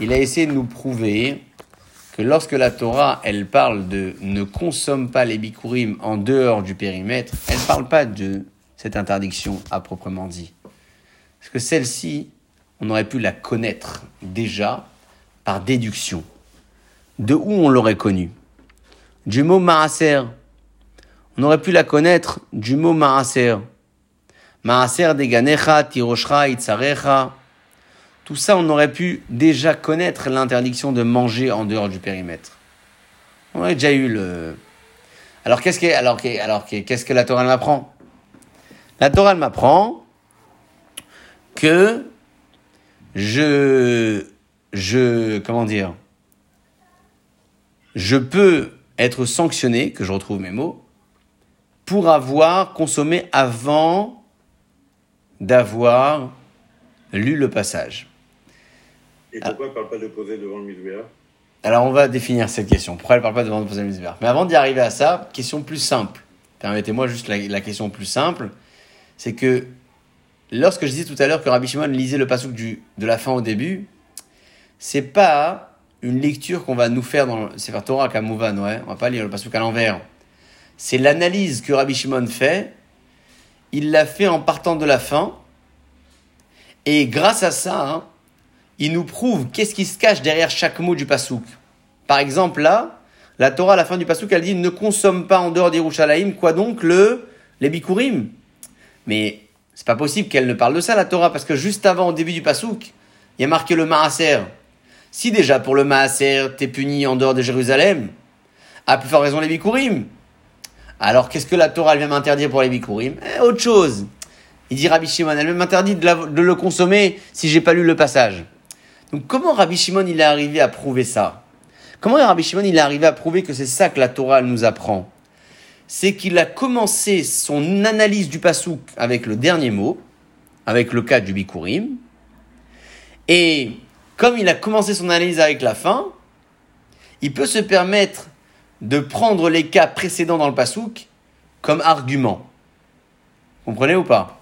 A: il a essayé de nous prouver que lorsque la Torah, elle parle de ne consomme pas les bikurim en dehors du périmètre, elle ne parle pas de cette interdiction à proprement dit. Parce que celle-ci, on aurait pu la connaître déjà par déduction. De où on l'aurait connue? Du mot maaser. On aurait pu la connaître du mot maaser. Maaser deganecha, tiroshra, itzarecha. Tout ça, on aurait pu déjà connaître l'interdiction de manger en dehors du périmètre. On aurait déjà eu le. Alors qu'est-ce que, alors, alors qu'est-ce que la Torah m'apprend? La Torah m'apprend que je, je, comment dire, je peux être sanctionné, que je retrouve mes mots, pour avoir consommé avant d'avoir lu le passage.
C: Et pourquoi elle ne parle pas de poser devant le misbéa
A: Alors on va définir cette question. Pourquoi elle ne parle pas devant le poser le misbéa Mais avant d'y arriver à ça, question plus simple. Permettez-moi juste la, la, question plus simple. C'est que lorsque je disais tout à l'heure que Rabbi Shimon lisait le pasouk du, de la fin au début, c'est pas une lecture qu'on va nous faire dans le Sefer Torah Kamouvan, ouais. On va pas lire le pasouk à l'envers. C'est l'analyse que Rabbi Shimon fait. Il l'a fait en partant de la fin. Et grâce à ça, hein, il nous prouve qu'est-ce qui se cache derrière chaque mot du pasouk. Par exemple, là, la Torah, à la fin du pasouk, elle dit ne consomme pas en dehors des Rouchalaïm, quoi donc le, les bikurim? Mais c'est pas possible qu'elle ne parle de ça, la Torah, parce que juste avant, au début du pasouk, il y a marqué le maaser. Si déjà pour le maaser, t'es puni en dehors de Jérusalem, à plus forte raison les bikurim. Alors qu'est-ce que la Torah elle vient m'interdire pour les bikurim eh, Autre chose. Il dit Rabbi Shimon, elle m'interdit de, de, le consommer si j'ai pas lu le passage. Donc comment Rabbi Shimon il est arrivé à prouver ça? Comment Rabbi Shimon il est arrivé à prouver que c'est ça que la Torah nous apprend? C'est qu'il a commencé son analyse du pasouk avec le dernier mot, avec le cas du bikurim, et comme il a commencé son analyse avec la fin, il peut se permettre de prendre les cas précédents dans le pasouk comme argument. Comprenez ou pas?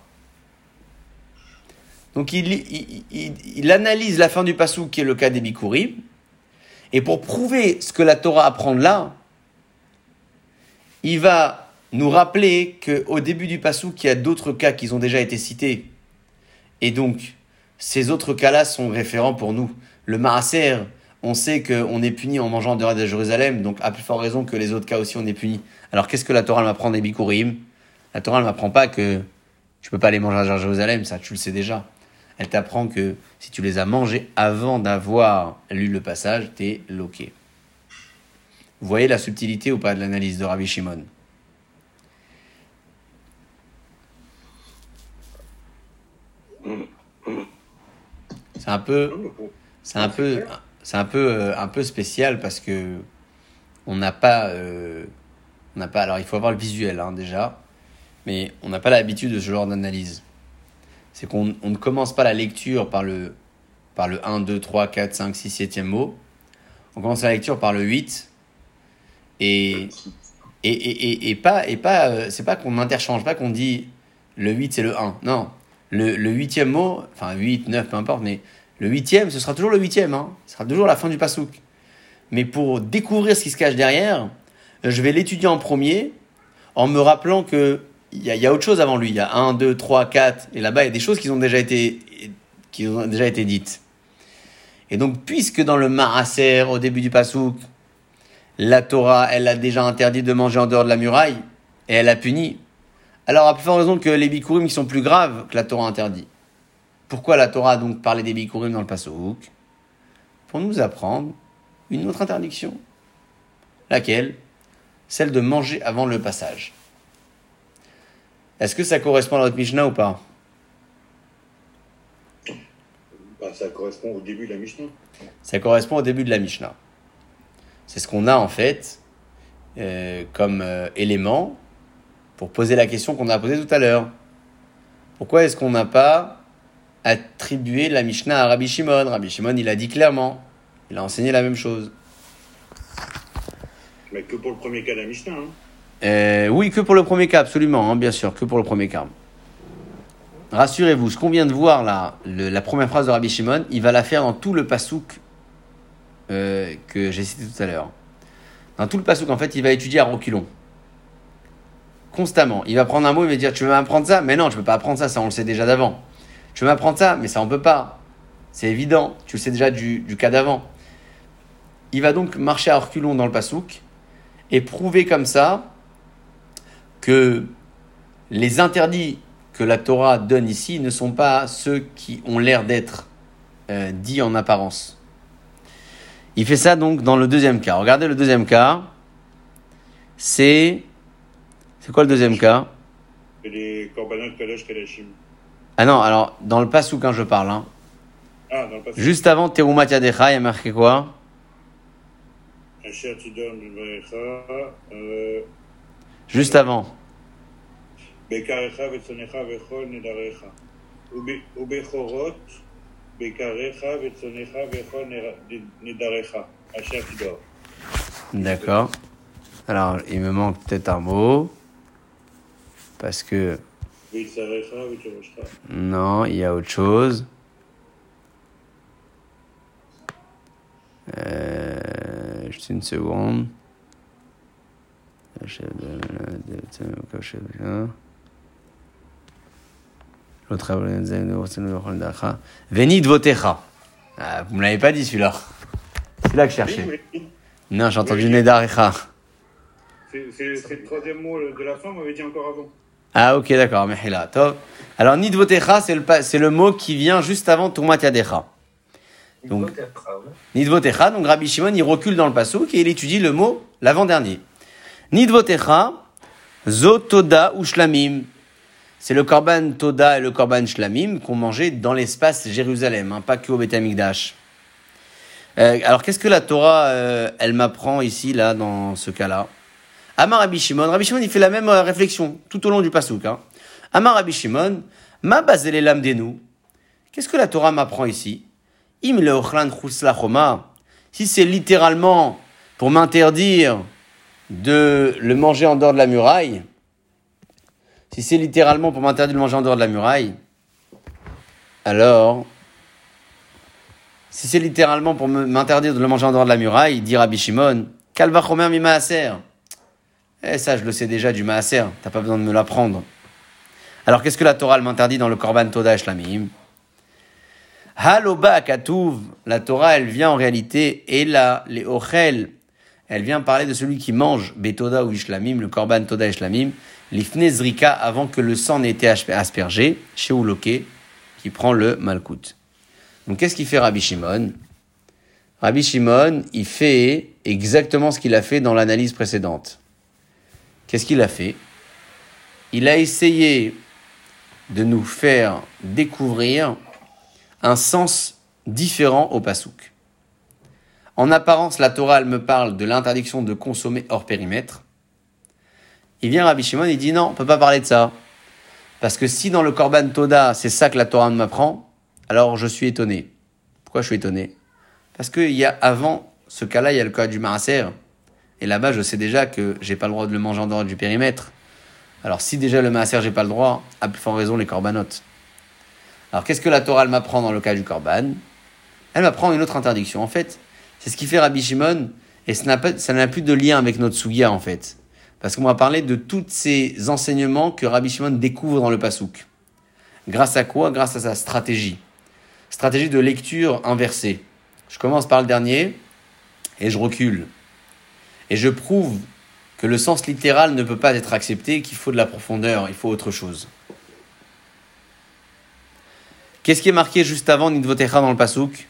A: Donc il, analyse la fin du pasouk qui est le cas des bikurim, et pour prouver ce que la Torah apprend là, il va nous rappeler qu'au début du pasouk, il y a d'autres cas qui ont déjà été cités. Et donc, ces autres cas-là sont référents pour nous. Le maaser, on sait qu'on est puni en mangeant en dehors de Jérusalem, donc à plus forte raison que les autres cas aussi on est puni. Alors qu'est-ce que la Torah m'apprend des bikurim La Torah ne m'apprend pas que tu peux pas les manger à Jérusalem, ça tu le sais déjà. Elle t'apprend que si tu les as mangés avant d'avoir lu le passage, t'es loqué. Vous voyez la subtilité ou pas de l'analyse de Rabbi Shimon? C'est un peu, c'est un peu, c'est un peu, un peu spécial parce que on n'a pas, euh, on n'a pas. Alors il faut avoir le visuel hein, déjà, mais on n'a pas l'habitude de ce genre d'analyse. C'est qu'on on ne commence pas la lecture par le, par le 1, 2, 3, 4, 5, 6, 7e mot. On commence la lecture par le 8 et et, et, et, et pas et pas euh, c'est pas qu'on n'interchange pas qu'on dit le 8 c'est le 1 non le, huitième mot, enfin 8, 9, peu importe, mais le huitième, ce sera toujours le huitième, hein. ce sera toujours la fin du pasouk. Mais pour découvrir ce qui se cache derrière, je vais l'étudier en premier, en me rappelant que il y, a, autre chose avant lui. Il y a 1, 2, 3, 4, et là-bas, il y a des choses qui ont déjà été, qui ont déjà été dites. Et donc, puisque dans le Maaser, au début du pasouk, la Torah, elle a déjà interdit de manger en dehors de la muraille, et elle a puni, alors, à plus forte raison que les bikurim qui sont plus graves que la Torah interdit. Pourquoi la Torah a donc parlé des bikurim dans le Passouk? Pour nous apprendre une autre interdiction. Laquelle? Celle de manger avant le passage. Est-ce que ça correspond à notre Mishnah ou pas?
C: Bah, Ça correspond au début de la Mishnah.
A: Ça correspond au début de la Mishnah. C'est ce qu'on a en fait euh, comme euh, élément pour poser la question qu'on a posée tout à l'heure. Pourquoi est-ce qu'on n'a pas attribué la Mishnah à Rabbi Shimon? Rabbi Shimon, il a dit clairement, il a enseigné la même chose.
C: Mais que pour le premier cas de la Mishnah. Hein.
A: Euh, oui, que pour le premier cas, absolument, hein, bien sûr, que pour le premier cas. Rassurez-vous, ce qu'on vient de voir là, le, la première phrase de Rabbi Shimon, il va la faire dans tout le pasouk euh, que j'ai cité tout à l'heure. Dans tout le pasouk, en fait, il va étudier à reculons. Constamment. Il va prendre un mot, il va dire Tu veux m'apprendre ça? Mais non, je ne peux pas apprendre ça, ça on le sait déjà d'avant. Tu veux m'apprendre ça? Mais ça on peut pas. C'est évident, tu le sais déjà du, du cas d'avant. Il va donc marcher à reculons dans le pasouk et prouver comme ça que les interdits que la Torah donne ici ne sont pas ceux qui ont l'air d'être euh, dits en apparence. Il fait ça donc dans le deuxième cas. Regardez le deuxième cas. C'est. C'est quoi le deuxième cas
C: C'est les korbanot.
A: Ah non, alors dans le passou quand je parle. Hein.
C: Ah, dans le.
A: Juste avant Terumat Yadecha, il y a marqué quoi
C: Asher euh,
A: Juste avant.
C: bekarecha vetzonecha vechol nedarecha. Ube- Ubechorot, bekarecha vetzonecha vechol nera- nedarecha. Asher tidon.
A: D'accord. Alors, il me manque peut-être un mot. Parce que. Non, il y a autre chose. Euh, juste une seconde. Venid votecha. Ah, vous me l'avez pas dit celui-là. C'est là que je cherchais. Non, j'ai entendu Nedarecha.
C: C'est le troisième mot de la fin, on m'avait dit encore avant.
A: Ah, ok, d'accord, Mehila. Tov. Alors, Nidvotecha, c'est le, c'est le mot qui vient juste avant Tumat Yadecha. Donc, Nidvotecha, donc Rabbi Shimon, il recule dans le pasouk et il étudie le mot l'avant-dernier. Nidvotecha, Zotoda ou Shlamim. C'est le korban Toda et le korban Shlamim qu'on mangeait dans l'espace Jérusalem, hein, pas que au Beth Amikdash. Euh, alors, qu'est-ce que la Torah, euh, elle m'apprend ici, là, dans ce cas-là? Amar Rabbi Shimon, Rabbi Shimon, il fait la même euh, réflexion tout au long du pasouk. Hein. Amar Rabbi Shimon, ma basel l'âme des nous. Qu'est-ce que la Torah m'apprend ici? Im le. Si c'est littéralement pour m'interdire de le manger en dehors de la muraille, si c'est littéralement pour m'interdire de le manger en dehors de la muraille, alors, si c'est littéralement pour m'interdire de le manger en dehors de la muraille, dit Rabbi Shimon, kalva chomer. Eh, ça, je le sais déjà du maaser, t'as pas besoin de me l'apprendre. Alors, qu'est-ce que la Torah m'interdit dans le Korban Toda Shlamim Haloba Katuv, la Torah, elle vient en réalité, et là, les Ochel, elle vient parler de celui qui mange Betoda ou Ishlamim, le Korban Toda et Shlamim, l'Ifne Zrika, avant que le sang n'ait été asper- aspergé, chez Ouloké, qui prend le Malkout. Donc, qu'est-ce qu'il fait Rabbi Shimon? Rabbi Shimon, il fait exactement ce qu'il a fait dans l'analyse précédente. Qu'est-ce qu'il a fait? Il a essayé de nous faire découvrir un sens différent au pasouk. En apparence, la Torah, me parle de l'interdiction de consommer hors périmètre. Il vient Rabbi Shimon et dit non, on peut pas parler de ça. Parce que si dans le Korban Toda, c'est ça que la Torah m'apprend, alors je suis étonné. Pourquoi je suis étonné? Parce qu'il y a avant ce cas-là, il y a le cas du Maaser. Et là-bas, je sais déjà que j'ai pas le droit de le manger en dehors du périmètre. Alors si déjà le Maaser, j'ai pas le droit, à plus forte raison les Korbanot. Alors qu'est-ce que la Torah m'apprend dans le cas du Korban Elle m'apprend une autre interdiction. En fait, c'est ce qui fait Rabbi Shimon, et ça n'a pas- ça n'a plus de lien avec notre Sugia en fait. Parce qu'on va parler de tous ces enseignements que Rabbi Shimon découvre dans le Passouk. Grâce à quoi? Grâce à sa stratégie. Stratégie de lecture inversée. Je commence par le dernier et je recule. Et je prouve que le sens littéral ne peut pas être accepté, qu'il faut de la profondeur, il faut autre chose. Qu'est-ce qui est marqué juste avant Nidvotecha dans le Passouk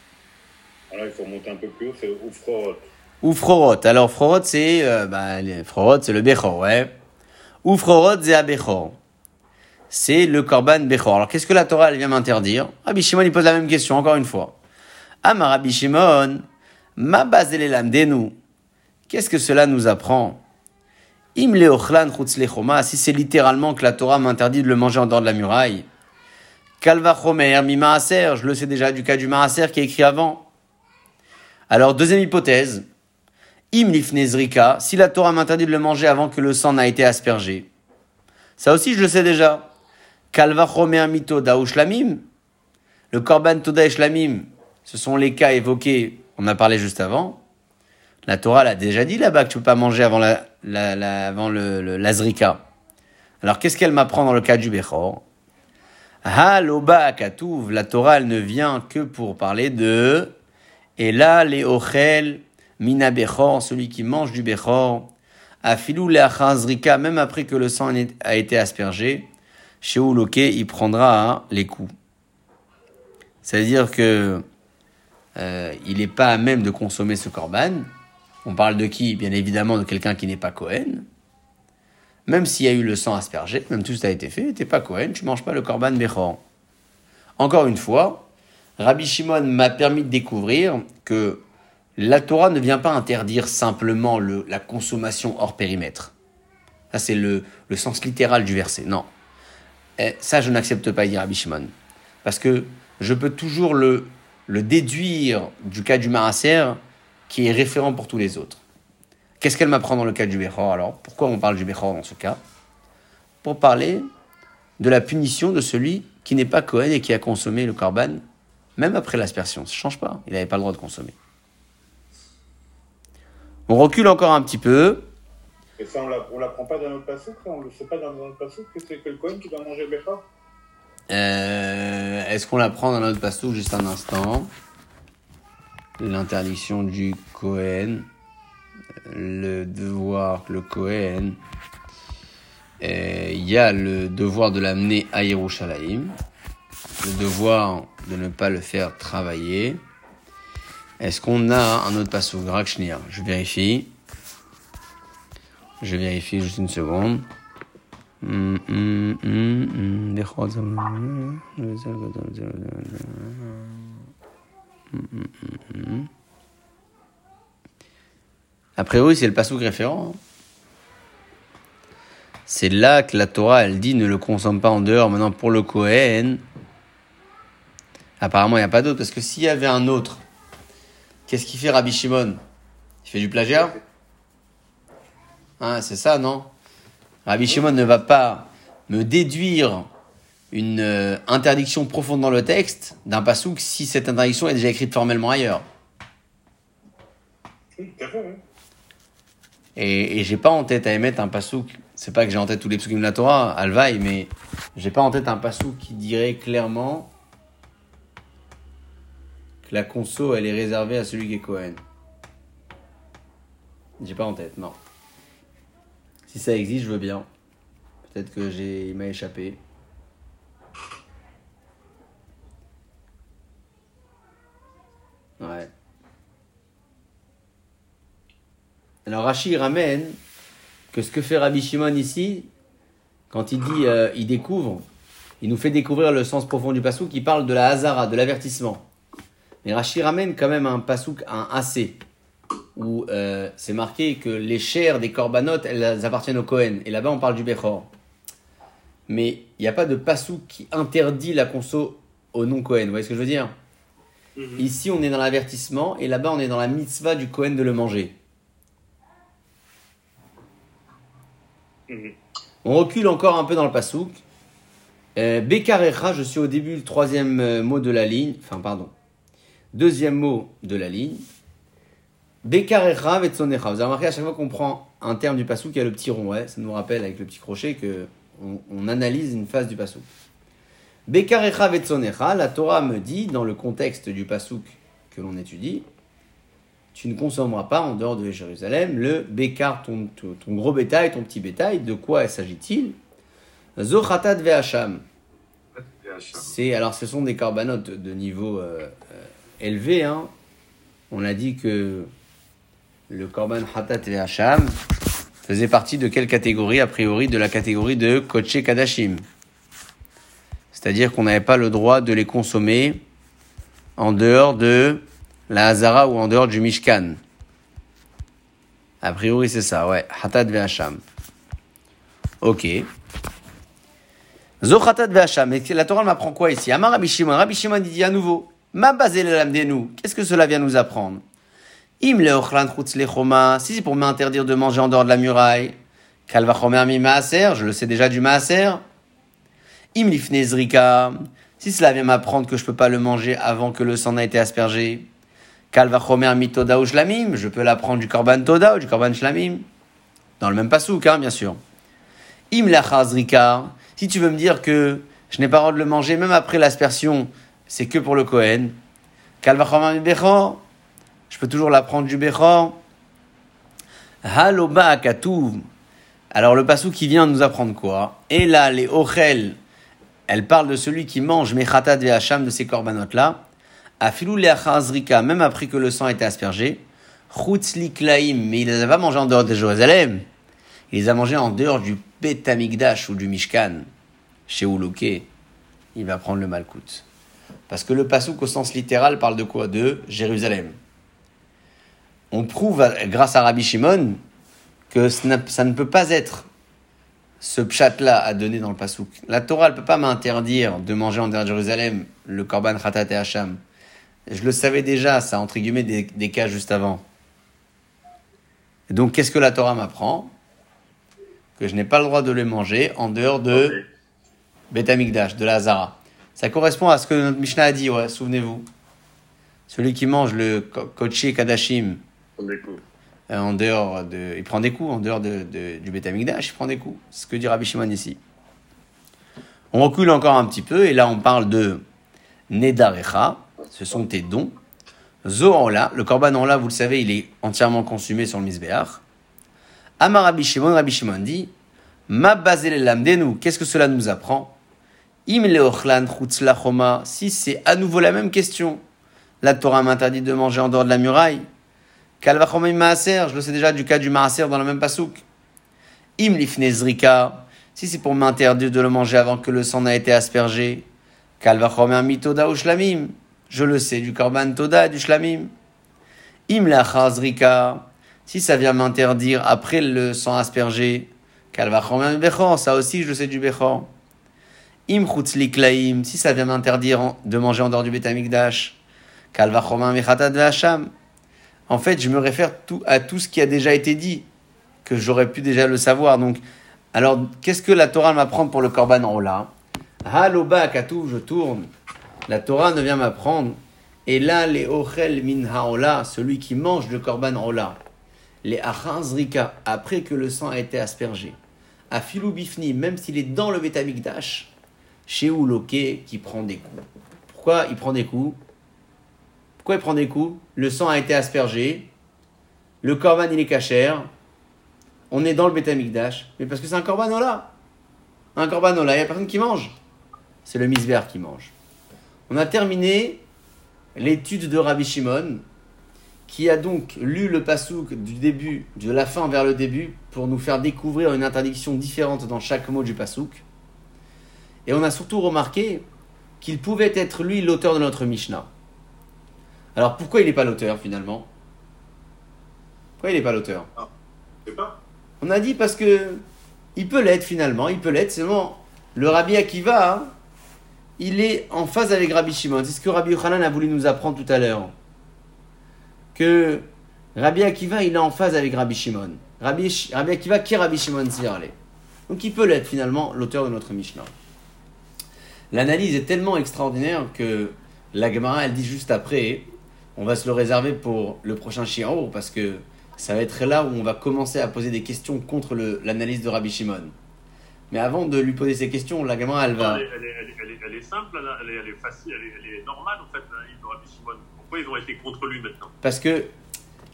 C: Alors il faut monter un peu plus haut, c'est Ufrorot.
A: Ou Frorot. Alors Frorot, c'est euh, bah, les- Frorot, c'est le Bechor, ouais. Ou Frorot, c'est Bechor. C'est le Korban Bechor. Alors qu'est-ce que la Torah elle vient m'interdire? Rabbi Shimon il pose la même question encore une fois. Ama Rabbi Shimon, ma base denu. Qu'est-ce que cela nous apprend Im leochlan si c'est littéralement que la Torah m'interdit de le manger en dehors de la muraille. Kalva chomer mi maaser, je le sais déjà du cas du maaser qui est écrit avant. Alors deuxième hypothèse, Im lifnezrika, si la Torah m'interdit de le manger avant que le sang n'a été aspergé. Ça aussi, je le sais déjà. Kalva chomer mito da ou shlamim. Le korban toda et shlamim, ce sont les cas évoqués on a parlé juste avant, la Torah l'a déjà dit là-bas que tu peux pas manger avant la, avant le, l'azrika. Alors qu'est-ce qu'elle m'apprend dans le cas du Bechor? Ha loba katuv, la Torah elle ne vient que pour parler de et là les ochel mina Bechor, celui qui mange du Bechor, afilou le azrika, même après que le sang a été aspergé, chez Uloke, il prendra hein, les coups. C'est-à-dire que euh, il n'est pas à même de consommer ce korban. On parle de qui? Bien évidemment de quelqu'un qui n'est pas Cohen. Même s'il y a eu le sang aspergé, même tout ça a été fait, t'es pas Cohen, tu manges pas le korban Bechor. Encore une fois, Rabbi Shimon m'a permis de découvrir que la Torah ne vient pas interdire simplement le- la consommation hors périmètre. Ça, c'est le, sens littéral du verset. Non. Eh, ça, je n'accepte pas, dit Rabbi Shimon. Parce que je peux toujours le, déduire du cas du Maaser, qui est référent pour tous les autres. Qu'est-ce qu'elle m'apprend dans le cas du Bechor alors? Pourquoi on parle du Bechor dans ce cas? Pour parler de la punition de celui qui n'est pas Cohen et qui a consommé le korban, même après l'aspersion. Ça ne change pas. Il n'avait pas le droit de consommer. On recule encore un petit peu.
C: Et ça, on on l'apprend pas dans notre ça On ne sait pas dans notre que c'est que le Cohen qui doit manger le Bechor
A: Euh, Est-ce qu'on la prend dans notre passage juste un instant? L'interdiction du Cohen, le devoir, le Cohen. Il y a le devoir de l'amener à Yerushalayim, le devoir de ne pas le faire travailler. Est-ce qu'on a un autre passage Rakshnia Je vérifie. Je vérifie juste une seconde. A priori, c'est le passouk référent. hein. C'est là que la Torah, elle dit ne le consomme pas en dehors. Maintenant, pour le Kohen, apparemment, il n'y a pas d'autre. Parce que s'il y avait un autre, qu'est-ce qu'il fait Rabbi Shimon? Il fait du plagiat? Hein, C'est ça, non? Rabbi Shimon ne va pas me déduire une euh, interdiction profonde dans le texte d'un pasouk si cette interdiction est déjà écrite formellement ailleurs. Et, et j'ai pas en tête à émettre un pasouk. C'est pas que j'ai en tête tous les psukim de la Torah, Alvaï, mais j'ai pas en tête un pasouk qui dirait clairement que la conso elle est réservée à celui qui est Cohen. J'ai pas en tête, non. Si ça existe, je veux bien. Peut-être que j'ai, il m'a échappé. Ouais. Alors Rashi ramène que ce que fait Rabbi Shimon ici, quand il dit, euh, il découvre, il nous fait découvrir le sens profond du pasouk, il parle de la hazara, de l'avertissement. Mais Rashi ramène quand même un pasouk, un AC, où euh, c'est marqué que les chairs des corbanotes, elles appartiennent au Kohen. Et là-bas, on parle du Bechor. Mais il n'y a pas de pasouk qui interdit la conso au non-Kohen. Vous voyez ce que je veux dire? Ici, on est dans l'avertissement, et là-bas, on est dans la mitzvah du Kohen de le manger. On recule encore un peu dans le pasouk. Euh, Bekarecha, je suis au début du troisième euh, mot de la ligne. Enfin, pardon. Deuxième mot de la ligne. Bekarecha vetsonecha. Vous avez remarqué à chaque fois qu'on prend un terme du pasouk, il y a le petit rond. Ouais, ça nous rappelle avec le petit crochet que on analyse une phase du pasouk. Bekarecha vetsonecha, la Torah me dit, dans le contexte du pasouk que l'on étudie, tu ne consommeras pas en dehors de Jérusalem le békar, ton, gros bétail, ton petit bétail. De quoi s'agit-il? Zochatat ve'acham. C'est alors ce sont des corbanotes de, de niveau euh, euh, élevé. Hein. On a dit que le korban hatat ve'acham faisait partie de quelle catégorie A priori de la catégorie de koché kadashim? C'est-à-dire qu'on n'avait pas le droit de les consommer en dehors de la Hazara ou en dehors du Mishkan. A priori, c'est ça, ouais. Hatat ve'acham. Ok. Zochatat ve'acham. Et la Torah m'apprend quoi ici? Amar Rabbi Shimon. Rabbi Shimon dit à nouveau. Ma basé le nous. Qu'est-ce que cela vient nous apprendre? Im le ochlan lechoma. Si c'est pour m'interdire de manger en dehors de la muraille. Kalvachomer mi maaser. Je le sais déjà du maaser. Im lifne zrika. Si cela vient m'apprendre que je peux pas le manger avant que le sang n'a été aspergé. Kalvachomer mitoda ou shlamim, je peux l'apprendre du korban toda ou du korban shlamim. Dans le même pasouk, hein, bien sûr. Im lachazrika, si tu veux me dire que je n'ai pas le droit de le manger, même après l'aspersion, c'est que pour le Kohen. Kalvachomer bechor, je peux toujours l'apprendre du bechor. Haloba katuv. Alors le pasouk qui vient nous apprendre quoi? Et là, les ochel, elle parle de celui qui mange mechatat ve'acham de ces corbanotes là. Afilou le'achazrika, même après que le sang a été aspergé. Mais il les a pas mangés en dehors de Jérusalem. Il les a mangés en dehors du Betamigdash ou du Mishkan. Chez Oulouké, il va prendre le Malkout. Parce que le pasouk au sens littéral parle de quoi? De Jérusalem. On prouve, grâce à Rabbi Shimon, que ça ne peut pas être ce pchat-là à donner dans le pasouk. La Torah ne peut pas m'interdire de manger en dehors de Jérusalem le korban khatat et hacham. Je le savais déjà, ça, entre guillemets, des, des cas juste avant. Et donc, qu'est-ce que la Torah m'apprend? Que je n'ai pas le droit de les manger en dehors de Beth Amikdash, de la Hazara. Ça correspond à ce que notre Mishnah a dit, ouais, souvenez-vous. Celui qui mange le kochi kadashim euh, en dehors de, il prend des coups en dehors de, de, du Beth Amikdash, il prend des coups. C'est ce que dit Rabbi Shimon ici. On recule encore un petit peu et là on parle de Nedarecha, ce sont tes dons. Zoanla, le korban en là, vous le savez, il est entièrement consumé sur le misbéach. Amar Rabbi Shimon, Rabbi Shimon dit, Ma qu'est-ce que cela nous apprend? Im choma, si c'est à nouveau la même question, la Torah m'interdit de manger en dehors de la muraille. Kalvachomim maaser, je le sais déjà du cas du maaser dans le même pasouk. Im lifnezrika, si c'est pour m'interdire de le manger avant que le sang n'a été aspergé. Kalvachomim mitoda ou shlamim, je le sais du korban toda et du shlamim. Im lachazrika, si ça vient m'interdire après le sang aspergé. Ça aussi je sais du bechor. Im klaim, si ça vient m'interdire de manger en dehors du betamikdash. Kalvachomim mechatad ve'asham. En fait, je me réfère tout, à tout ce qui a déjà été dit, que j'aurais pu déjà le savoir. Donc, alors, qu'est-ce que la Torah m'apprend pour le korban Ola Haloba katou, je tourne. La Torah ne vient m'apprendre. Et là, les ochel min haola, celui qui mange le korban Ola, les achazrika, après que le sang a été aspergé, à filou bifni, même s'il est dans le betamikdash, chez Ouloké, qui prend des coups. Pourquoi il prend des coups? Pourquoi il prend des coups? Le sang a été aspergé, le korban il est cachère, on est dans le betamikdash, mais parce que c'est un korban Ola. Un korban Ola, il n'y a personne qui mange. C'est le misber qui mange. On a terminé l'étude de Rabbi Shimon, qui a donc lu le pasouk du début, de la fin vers le début, pour nous faire découvrir une interdiction différente dans chaque mot du pasouk. Et on a surtout remarqué qu'il pouvait être lui l'auteur de notre Mishnah. Alors pourquoi il n'est pas l'auteur finalement? Pourquoi il n'est pas l'auteur?
C: Ah.
A: On a dit parce que il peut l'être finalement, il peut l'être, seulement le Rabbi Akiva, hein, il est en phase avec Rabbi Shimon. C'est ce que Rabbi Yochanan a voulu nous apprendre tout à l'heure. Que Rabbi Akiva, il est en phase avec Rabbi Shimon. Rabbi, Rabbi Akiva qui est Rabbi Shimon Donc il peut l'être finalement l'auteur de notre Mishnah. L'analyse est tellement extraordinaire que la Gemara, elle dit juste après, on va se le réserver pour le prochain Shi'or, parce que ça va être là où on va commencer à poser des questions contre l'analyse de Rabbi Shimon. Mais avant de lui poser ces questions, la Gemara, elle va...
D: Elle est, elle est, simple, elle est, facile, elle est, normale en fait, Rabbi Shimon. Pourquoi ils ont été contre lui maintenant?
A: Parce que,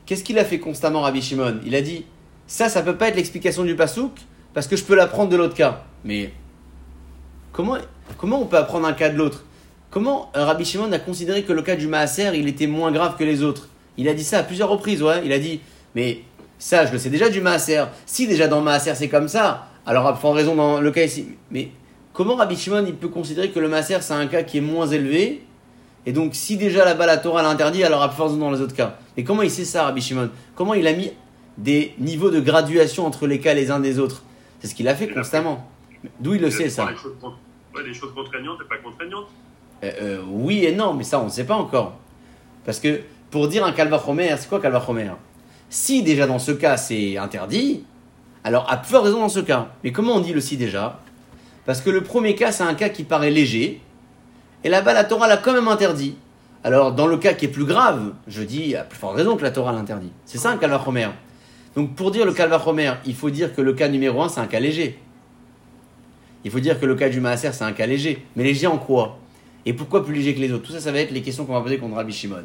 A: qu'est-ce qu'il a fait constamment Rabbi Shimon? Il a dit, ça, ça peut pas être l'explication du Pasouk, parce que je peux l'apprendre de l'autre cas. Mais comment Comment on peut apprendre un cas de l'autre? Comment euh, Rabbi Shimon a considéré que le cas du Maaser, il était moins grave que les autres? Il a dit ça à plusieurs reprises, ouais. Il a dit, mais ça, je le sais déjà du Maaser. Si déjà dans le Maaser c'est comme ça, alors à raison dans le cas ici. Mais comment Rabbi Shimon il peut considérer que le Maaser c'est un cas qui est moins élevé? Et donc si déjà là-bas la Torah l'interdit, alors à raison dans les autres cas. Mais comment il sait ça, Rabbi Shimon? Comment il a mis des niveaux de graduation entre les cas les uns des autres? C'est ce qu'il a fait constamment. D'où il le sait ça?
D: des choses contraignantes et pas contraignantes
A: euh, euh, Oui et non, mais ça, on ne sait pas encore. Parce que pour dire un calvachomer, c'est quoi calvachomer Si déjà dans ce cas c'est interdit, alors à peu raison dans ce cas. Mais comment on dit le si déjà? Parce que le premier cas, c'est un cas qui paraît léger, et là-bas la Torah l'a quand même interdit. alors dans le cas qui est plus grave, je dis à plus forte raison que la Torah l'interdit. C'est ça un calvachomer. Donc pour dire le calvachomer, il faut dire que le cas numéro un, c'est un cas léger. Il faut dire que le cas du maaser, c'est un cas léger. Mais léger en quoi? Et pourquoi plus léger que les autres? Tout ça, ça va être les questions qu'on va poser contre Rabbi Shimon.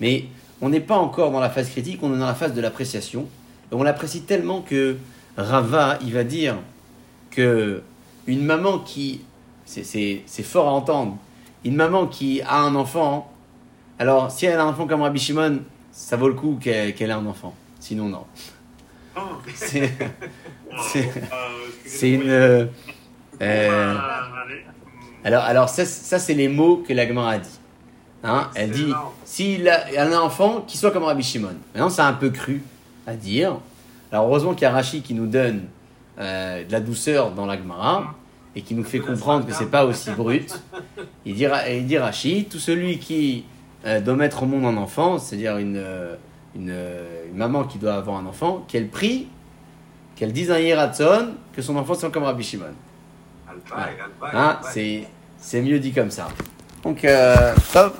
A: Mais on n'est pas encore dans la phase critique, on est dans la phase de l'appréciation. Et on l'apprécie tellement que Rava, il va dire que une maman qui, c'est- fort à entendre, une maman qui a un enfant, alors si elle a un enfant comme Rabbi Shimon, ça vaut le coup qu'elle ait un enfant. Sinon, non.
D: Oh,
A: C'est
D: euh,
A: une. euh, euh,
D: allez.
A: alors, alors ça, ça c'est les mots que la a dit. Hein, elle dit, s'il a, a un enfant, qu'il soit comme Rabbi Shimon. Maintenant, c'est un peu cru à dire. Alors, heureusement qu'il y a Rashi qui nous donne euh, de la douceur dans la Gemara et qui nous fait comprendre que c'est pas aussi brut. Il dit, il dit Rashi, tout celui qui euh, doit mettre au monde un enfant, c'est-à-dire une, euh, une, une maman qui doit avoir un enfant, qu'elle prie, qu'elle dise un Yeratzon, que son enfant soit comme Rabbi Shimon. Hein,
B: albaï.
A: c'est, c'est mieux dit comme ça. Donc, euh, top.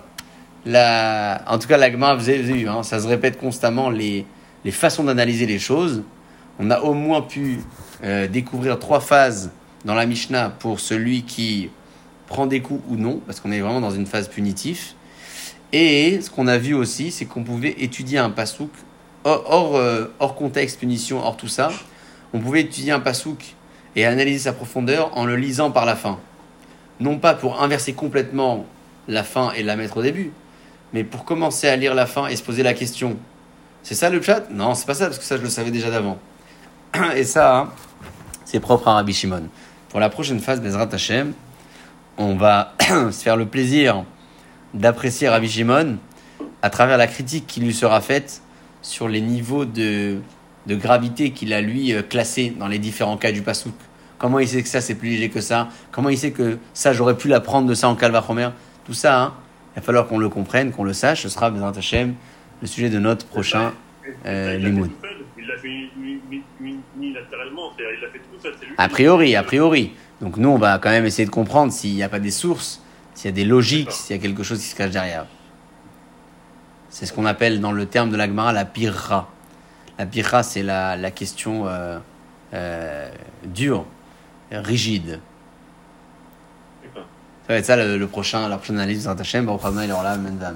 A: La, en tout cas, l'agma, vous avez vu, hein, ça se répète constamment les, les façons d'analyser les choses. On a au moins pu euh, découvrir trois phases dans la Mishnah pour celui qui prend des coups ou non, parce qu'on est vraiment dans une phase punitive. Et ce qu'on a vu aussi, c'est qu'on pouvait étudier un pasouk hors, euh, hors contexte, punition, hors tout ça. On pouvait étudier un pasouk et analyser sa profondeur en le lisant par la fin. Non pas pour inverser complètement la fin et la mettre au début, mais pour commencer à lire la fin et se poser la question. C'est ça le chat? Non, c'est pas ça, parce que ça je le savais déjà d'avant. Et ça, hein, c'est propre à Rabbi Shimon. Pour la prochaine phase, Bezrat Hashem, on va se faire le plaisir d'apprécier Rabbi Shimon à travers la critique qui lui sera faite sur les niveaux de, de gravité qu'il a lui euh, classé dans les différents cas du pasouk. Comment il sait que ça c'est plus léger que ça? Comment il sait que ça j'aurais pu l'apprendre de ça en Calvachomer Tout ça, hein, il va falloir qu'on le comprenne, qu'on le sache. Ce sera, Bezrat Hashem, le sujet de notre prochain. Euh,
D: il l'a fait
A: limoud.
D: Il l'a unilatéralement, c'est-à-dire il l'a fait tout seul.
A: A priori, a priori. Donc nous, on va quand même essayer de comprendre s'il n'y a pas des sources, s'il y a des logiques, s'il y a quelque chose qui se cache derrière. C'est ce qu'on appelle dans le terme de l'Agmara la pirra. La pirra, c'est la, la question euh, euh, dure, rigide. Ça va être ça le, le prochain, la prochaine analyse de Saint Hachem. Baruch Adonai, Leolam, Amen, Amen.